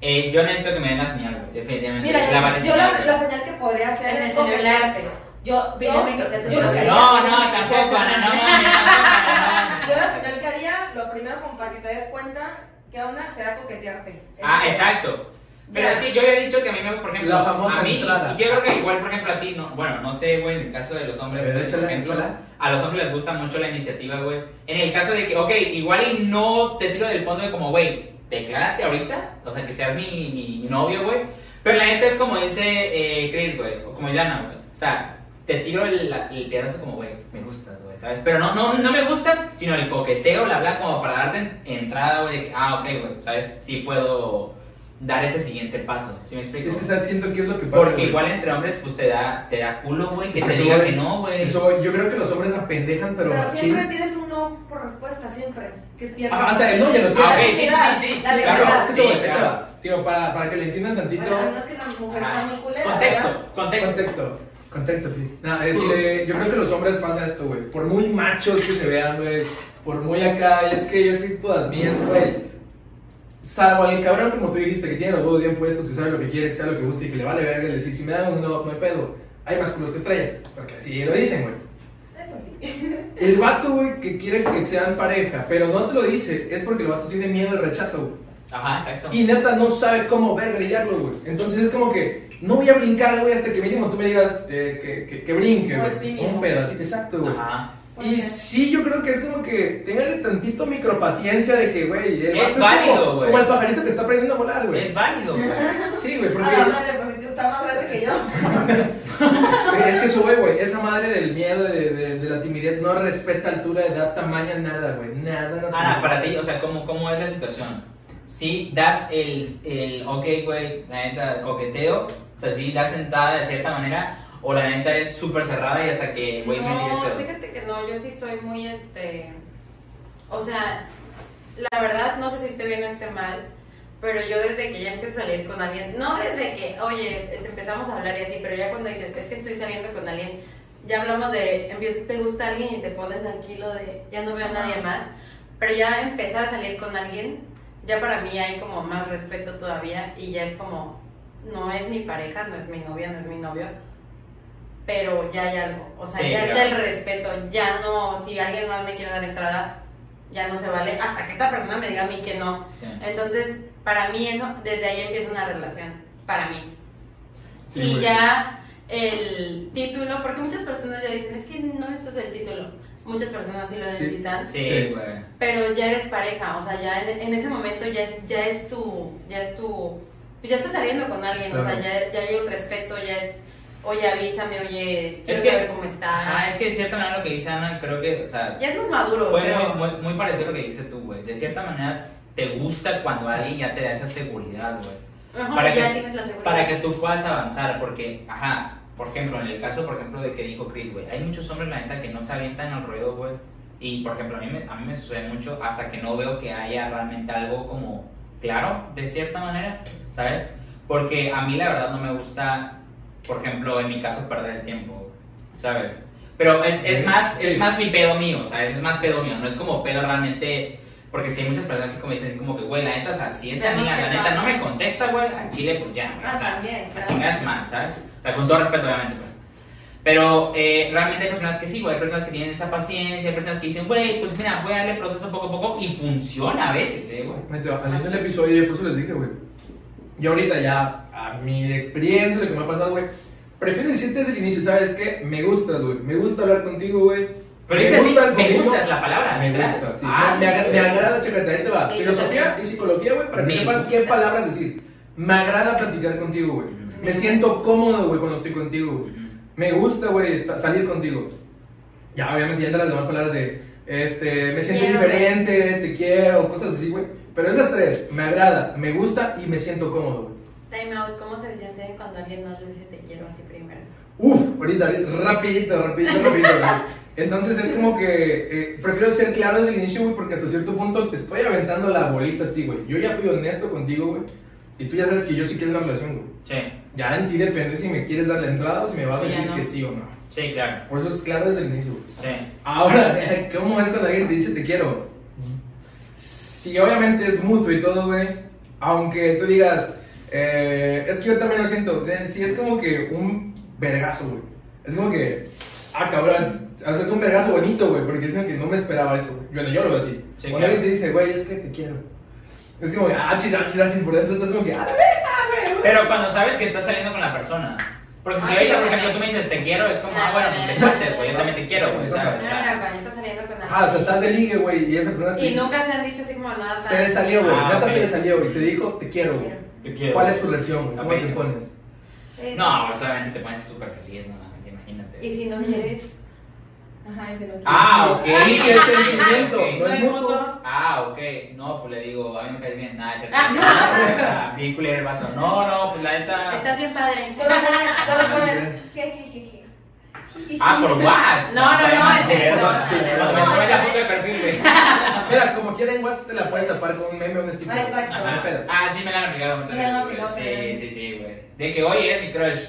eh, yo necesito que me den la señal, güey, definitivamente. Mira, La yo, yo la, señal, la güey. señal que podría hacer es coquetearte. Yo, yo, te yo lo que haría. No, no, tampoco, [laughs] no mames, tampoco, Yo la señal que haría, lo primero como para que te des cuenta, que onda será coquetearte. Ah, exacto. Pero es que yo había dicho que a mí me, por ejemplo, La famosa a mí, entrada. y yo creo que igual, por ejemplo, a ti, no, bueno, no sé, güey, en el caso de los hombres, por ejemplo, a los hombres les gusta mucho la iniciativa, güey. En el caso de que, ok, igual y no te tiro del fondo de como, güey, declárate ahorita, o sea, que seas mi, mi, mi novio, güey. Pero la neta es como dice eh, Chris, güey, o como dice Ana, güey. O sea, te tiro el, la- el pedazo como, güey, me gustas, güey, ¿sabes? Pero no, no, no me gustas, sino el coqueteo, la bla, como para darte en- entrada, güey, de que, ah, ok, güey, ¿sabes? Sí puedo dar ese siguiente paso, ¿sí me explico? Es que siento que es lo que pasa. Porque güey. igual entre hombres, pues te da, te da culo, güey, que Es te diga que no, güey. Eso. Yo creo que los hombres apendejan, pero, Pero machín. siempre tienes un no por respuesta, siempre. Que. Ah, o sea, el no ya lo tiene. Ah, ok, La sí, sí, sí, la Claro, es que Sí, claro. Digo, para, para que lo entiendan tantito. Bueno, no es que la mujer sea muy culera, ¿verdad? Contexto, contexto. Contexto. Please. No, este, yo creo que los hombres pasa esto, güey. Por muy machos que se vean, güey. Por muy acá, y es que yo soy todas mías, güey. Salvo al cabrón, como tú dijiste, que tiene los huevos bien puestos, que sabe lo que quiere, que sabe lo que busca y que le vale verga y decir, si me dan un no, no hay pedo. Hay más culos que estrellas. Porque así lo dicen, güey. Eso sí. El vato, güey, que quiere que sean pareja, pero no te lo dice, es porque el vato tiene miedo al rechazo, güey. Ajá, exacto. Y neta no sabe cómo verga lidiarlo, güey. Entonces es como que no voy a brincar, güey, hasta que mínimo tú me digas eh, que, que, que brinque, No, güey. es tímido. Un pedacito, exacto, güey. Ajá. Y sí, yo creo que es como que téngale tantito micropaciencia de que, güey, Es válido, güey. como el pajarito que está aprendiendo a volar, güey. Es válido, güey. Sí, güey, porque la madre, pues estás más grande que yo. [laughs] es que sube, güey, esa madre del miedo, de, de, de la timidez, no respeta altura, edad, tamaño, nada, güey. Nada, no Ana, para ti, o sea, ¿cómo, cómo es la situación? Si das el, el ok, güey, la neta, coqueteo, o sea, si das sentada de cierta manera, o la neta es súper cerrada y hasta que, güey, me tire el No, fíjate que no, yo sí soy muy este. O sea, la verdad, no sé si esté bien o esté mal, pero yo desde que ya empiezo a salir con alguien, no desde que, oye, este, empezamos a hablar y así, pero ya cuando dices, es que estoy saliendo con alguien, ya hablamos de, empieza- te gusta alguien y te pones tranquilo de, ya no veo a nadie más, pero ya empezar a salir con alguien, ya para mí hay como más respeto todavía y ya es como, no es mi pareja, no es mi novia, no es mi novio, pero ya hay algo, o sea, Sí, ya está claro. el respeto, ya no, si alguien más me quiere dar entrada, ya no se vale, hasta que esta persona me diga a mí que no. Sí. Entonces, para mí eso, desde ahí empieza una relación, para mí. Sí, y ya el título, porque muchas personas ya dicen, es que no necesitas el título. Muchas personas sí lo necesitan, Sí, güey. pero ya eres pareja, o sea, ya en, en ese momento ya es, ya es tu, ya es tu, pues ya estás saliendo con alguien, o sea, ya, ya hay un respeto, ya es, oye, avísame, oye, quiero Es que- saber cómo estás. Ajá, es que de cierta manera lo que dice Ana, creo que, o sea, Ya es más maduro, fue creo. muy, muy, muy parecido a lo que dices tú, güey. De cierta manera, te gusta cuando alguien ya te da esa seguridad, güey. Ajá, para ya que- tienes la seguridad. Para que tú puedas avanzar, porque, ajá, por ejemplo, en el caso, por ejemplo, de que dijo Chris, güey, hay muchos hombres, la neta, que no se avientan al ruedo, güey. Y, por ejemplo, a mí, me, a mí me sucede mucho hasta que no veo que haya realmente algo como claro, de cierta manera, ¿sabes? Porque a mí, la verdad, no me gusta, por ejemplo, en mi caso, perder el tiempo, ¿sabes? Pero es, es, más, sí. es más mi pedo mío, ¿sabes? Es más pedo mío, no es como pedo realmente... Porque si hay muchas personas así como dicen, como que, güey, la neta, o sea, si niña, que la neta, no me contesta, güey, al chile, pues ya, güey, Ah, o sea, también, su madre, ¿sabes? O sea, con todo respeto, obviamente, pues. Pero eh, realmente hay personas que sí, güey, hay personas que tienen esa paciencia, hay personas que dicen, güey, pues mira, voy a darle proceso poco a poco y funciona a veces, ¿eh, güey? Al inicio del episodio, yo por eso les dije, güey. Yo ahorita ya, a mi experiencia, lo que me ha pasado, güey, prefiero decirte desde el inicio, ¿sabes qué? Me gustas, güey. Me gusta hablar contigo, güey. Pero dice así, me gusta es la palabra, Me ¿verdad? gusta, sí. Ah, me, me agra- güey. me agrada, chécate, ahí te va. Filosofía y psicología, güey, para que sepan qué palabras decir. Me agrada platicar contigo, güey. Me siento cómodo, güey, cuando estoy contigo, güey. Me gusta, güey, salir contigo. Ya, obviamente, ya las demás palabras de este, me siento Quiero, diferente, te quiero, cosas así, güey. Pero esas tres, me agrada, me gusta y me siento cómodo, güey. Time out, ¿cómo se siente cuando alguien no le dice te quiero así primero? Uf, ahorita, ahorita, rapidito, rapidito, rapidito, güey. Entonces es como que eh, prefiero ser claro desde el inicio, güey, porque hasta cierto punto te estoy aventando la bolita a ti, güey. Yo ya fui honesto contigo, güey. Y tú ya sabes que yo sí quiero una relación, güey. Sí, Ya en ti depende si me quieres dar la entrada o si me vas a decir no. que sí o no. sí, claro. Por eso es claro desde el inicio, güey. Sí. Ahora, [laughs] ¿cómo es cuando alguien te dice te quiero? Si obviamente es mutuo y todo, güey, aunque tú digas, eh, es que yo también lo siento, sí es como que un vergazo, güey. Es como que, ah, cabrón, o sea, es un vergazo bonito, güey, porque es como que no me esperaba eso, güey. Bueno, yo lo veo así. Sí, cuando claro. alguien te dice, güey, es que te quiero. Es como que, ah, chis, ah, chis, ah, chis, por dentro estás como que, ah. Pero cuando sabes que estás saliendo con la persona. Porque si sí, por ejemplo, tú me dices te quiero, es como, Ah, bueno, pues te cuentes, güey, yo también te quiero, güey, ¿sabes? No, no, cuando estás saliendo con alguien. Ah, o sea, estás de ligue, güey, y esa persona te Y dice, nunca se han dicho así como nada se le salió, güey, Ah, neta ok. se le salió, güey, te dijo, te quiero, güey. Te quiero. ¿Cuál es tu reacción, güey? ¿Cómo te pones? Eh, No, pues obviamente te pones súper feliz, no mames, imagínate. Y si no quieres, Ajá, ese no. Ah, ok. [laughs] Sentimiento, no no es mutuo. Ah, ok. No, pues le digo, a mí me cae bien. Nada, es cierto. [laughs] Ah. Ah, Bien culero el vato. No, no, pues la neta. estás bien padre. Solo pones, jejejeje. Ah, por what? No, no, no, persona. Cuando me tomes la foto de perfil, güey. Mira, como quiera en WhatsApp te la puedes tapar con un meme o un sticker. Ah, exacto. No. Ah, sí me la han aplicado muchas Me la han veces. Sí, sí. sí, sí, güey. De que, oye, eres mi crush.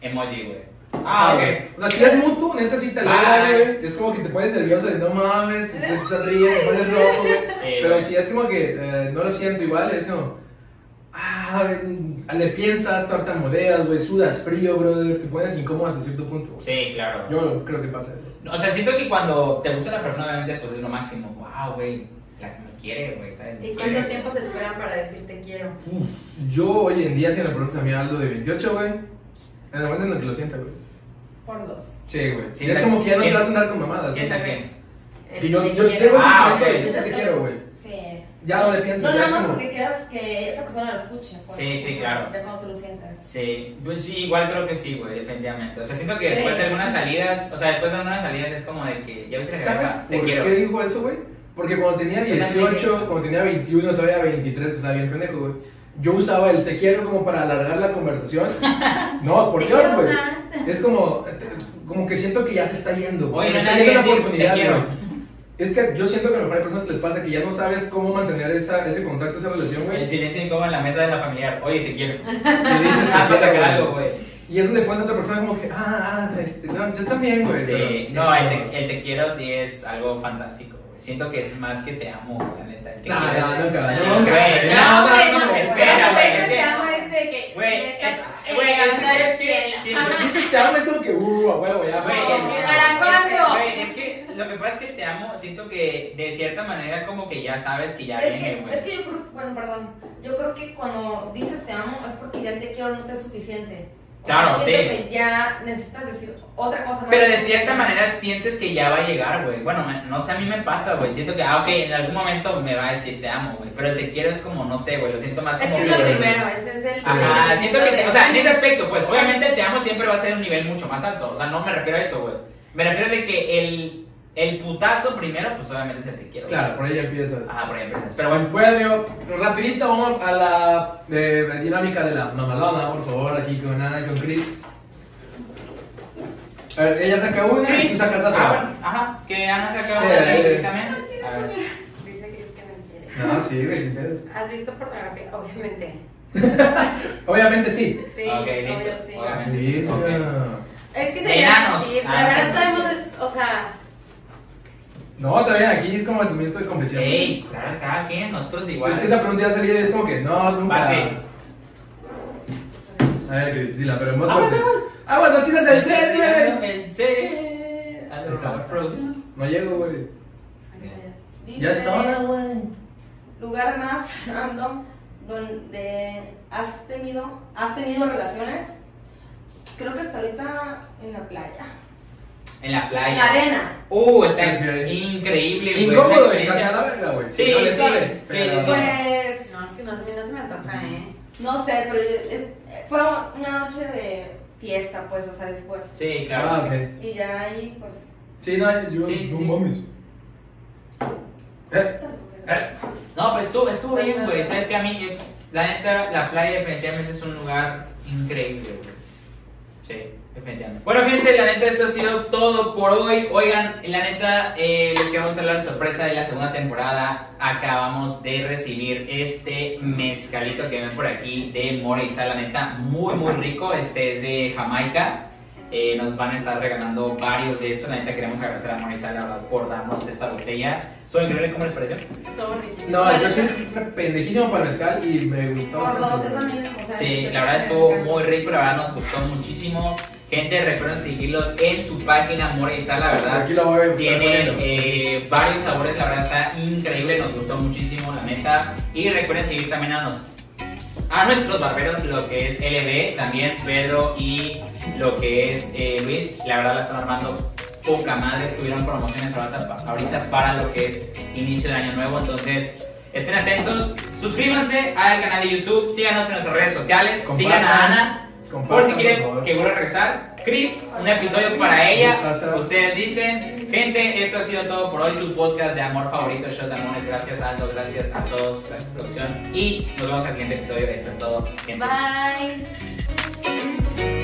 Emoji, güey. Ah, ok. O sea, si es mutuo, neta sí te alegra, Bye. güey. Es como que te pones nervioso de no mames, te, te [laughs] sonríes, te pones rojo, güey. Sí, Pero güey. si es como que eh, no lo siento igual, es como. Ah, le piensas, tartamudeas, güey, sudas frío, brother, te pones incómodo hasta cierto punto. Sí, claro. Yo creo que pasa eso. O sea, siento que cuando te gusta la persona, obviamente, pues es lo máximo. Wow, güey. La que me quiere, güey, ¿sabes? Me ¿Y quiere. cuánto tiempo se esperan para decir te quiero? Uf, yo hoy en día, si me preguntas a mí Aldo de 28, güey, en el momento en el que lo sienta, güey. Por dos. Sí, güey. Sí, es como que ya no te sienta- vas a andar con mamadas. Sienta que. Y yo, te yo tengo Ah, ok. siempre te quiero, güey. Sí. Ya no le piensas, No, no, como. porque quieras que esa persona lo escuche. Sí, sí, claro. De cuando tú lo sientas. Sí, pues sí, igual creo que sí, güey, definitivamente. O sea, siento que después de algunas salidas, o sea, después de algunas salidas es como de que ya que ¿Sabes te por qué digo eso, güey? Porque cuando tenía Yo también 18, quiero. cuando tenía 21, todavía 23, que estaba bien pendejo, güey. Yo usaba el te quiero como para alargar la conversación. [laughs] No, por güey. más. Es como, como que siento que ya se está yendo. Oye, no está yendo la oportunidad, güey. Es que yo siento que a lo mejor hay personas que les pasa que ya no sabes cómo mantener esa, ese contacto, esa relación, El güey. silencio incómodo en la mesa de la familiar. Oye, te quiero. Y dices, [laughs] Ah, para sacar algo, güey. Y es donde pones a otra persona como que, ah, ah, este, no, yo también, güey. pero- Sí, no, el te, el te quiero sí es algo fantástico. Siento que es más que te amo, la neta. Te No, quiero no, nunca, güey. No, no, güey, no, no, espera, güey. te que- amo es de que Güey, es- elevando que- que-. Dices te amo, es como que, uh, a huevo, ya, Güey, que- ¿Para que- cuándo? güey, Es que lo que pasa es que te amo, siento que de cierta manera como que ya sabes que ya Es viene, que, güey. es que yo creo, bueno, perdón, yo creo que cuando dices te amo es porque ya te quiero no te es suficiente. Claro, sí. que ya necesitas decir otra cosa más. Pero de cierta manera sientes que ya va a llegar, güey. Bueno, no sé, a mí me pasa, güey. Siento que, ah, ok, en algún momento me va a decir te amo, güey. Pero el te quiero es como, no sé, güey. Lo siento más Es como. que es lo primero, ese es el. Ajá, siento que, te- o sea, en ese aspecto, pues, obviamente te amo siempre va a ser un nivel mucho más alto. O sea, no me refiero a eso, güey. Me refiero de que el, el putazo primero, pues obviamente es el te quiero. Claro, por ahí ya empiezas. Ajá, por ahí empiezas. Pero bueno, Bueno, amigo, rapidito vamos a la eh, dinámica de la mamalona, por favor, aquí con Ana y con Chris. A ver, ella saca una y tú sacas Ah, otra. bueno, ajá, que Ana se acaba Sí, ahí. Chris también. A ver. Dice Chris que me quiere. No, sí, güey, pedos. ¿Has visto pornografía? Obviamente. [laughs] Obviamente sí. Sí, Ok, obvio, sí. Obviamente sí. Es que se. Sí, Ah, la verdad sí. o sea, No, está bien, aquí es como el momento de confesión. Ey, claro, cada quien, nosotros igual. Es que esa pregunta ya salía y es como que, no, nunca. Chris. A ver, Chris, dila, pero más Aguas, fuerte. aguas. Ah, bueno, tiras el set, güey. El set. A ver, Frozen. No llego, güey. Ya está, güey. Lugar más random donde has tenido, has tenido relaciones. Creo que hasta ahorita en la playa. En la playa. En la arena. Uh, está increíble, güey. Incómodo, a la experiencia. güey. Sí, le sí, sabes. sí, pero- sí. Pues, no, es que no, a mí no se me antoja, ¿eh? no sé, pero es- fue una noche de fiesta, pues, o sea, después. Sí, claro. Ah, ok. Y ya ahí, pues, Sí, no, yo, Sí, no sí. mames. No, pues estuvo, estuvo bien, güey. Sabes que a mí, eh, la neta, la playa definitivamente es un lugar increíble, güey. Sí, definitivamente. Bueno, gente, la neta, esto ha sido todo por hoy. Oigan, la neta, eh, les queremos dar la sorpresa de la segunda temporada. Acabamos de recibir este mezcalito que ven por aquí de Sal, la neta, muy, muy rico. Este es de Jamaica. Eh, nos van a estar regalando varios de estos. La neta, queremos agradecer a la verdad, por darnos esta botella. Soy increíble, ¿cómo les pareció? Estuvo riquísimo. No, yo soy pendejísimo para el mezcal y me gustó. Por dos, yo también. O sea, Sí, la verdad estuvo muy rico, la verdad nos gustó muchísimo. Gente, recuerden seguirlos en su página y Sal, la verdad. Aquí lo voy a estar Tiene poniendo. eh, varios sabores, la verdad está increíble, nos gustó muchísimo, la neta. Y recuerden seguir también a, nos- a nuestros barberos, lo que es LB, también Pedro y lo que es eh, Luis. La verdad la están armando poca madre, tuvieron promociones ahorita para lo que es inicio de año nuevo, entonces estén atentos. Suscríbanse al canal de YouTube, síganos en nuestras redes sociales, Compartan. sigan a Ana. Por si quieren por que vuelva a regresar. Chris, un episodio para ella. Ustedes dicen. Gente, esto ha sido todo por hoy. Tu podcast de amor favorito, Shot Amores. Gracias Aldo, gracias a todos, gracias producción. Y nos vemos en el siguiente episodio. Esto es todo. Gente. Bye.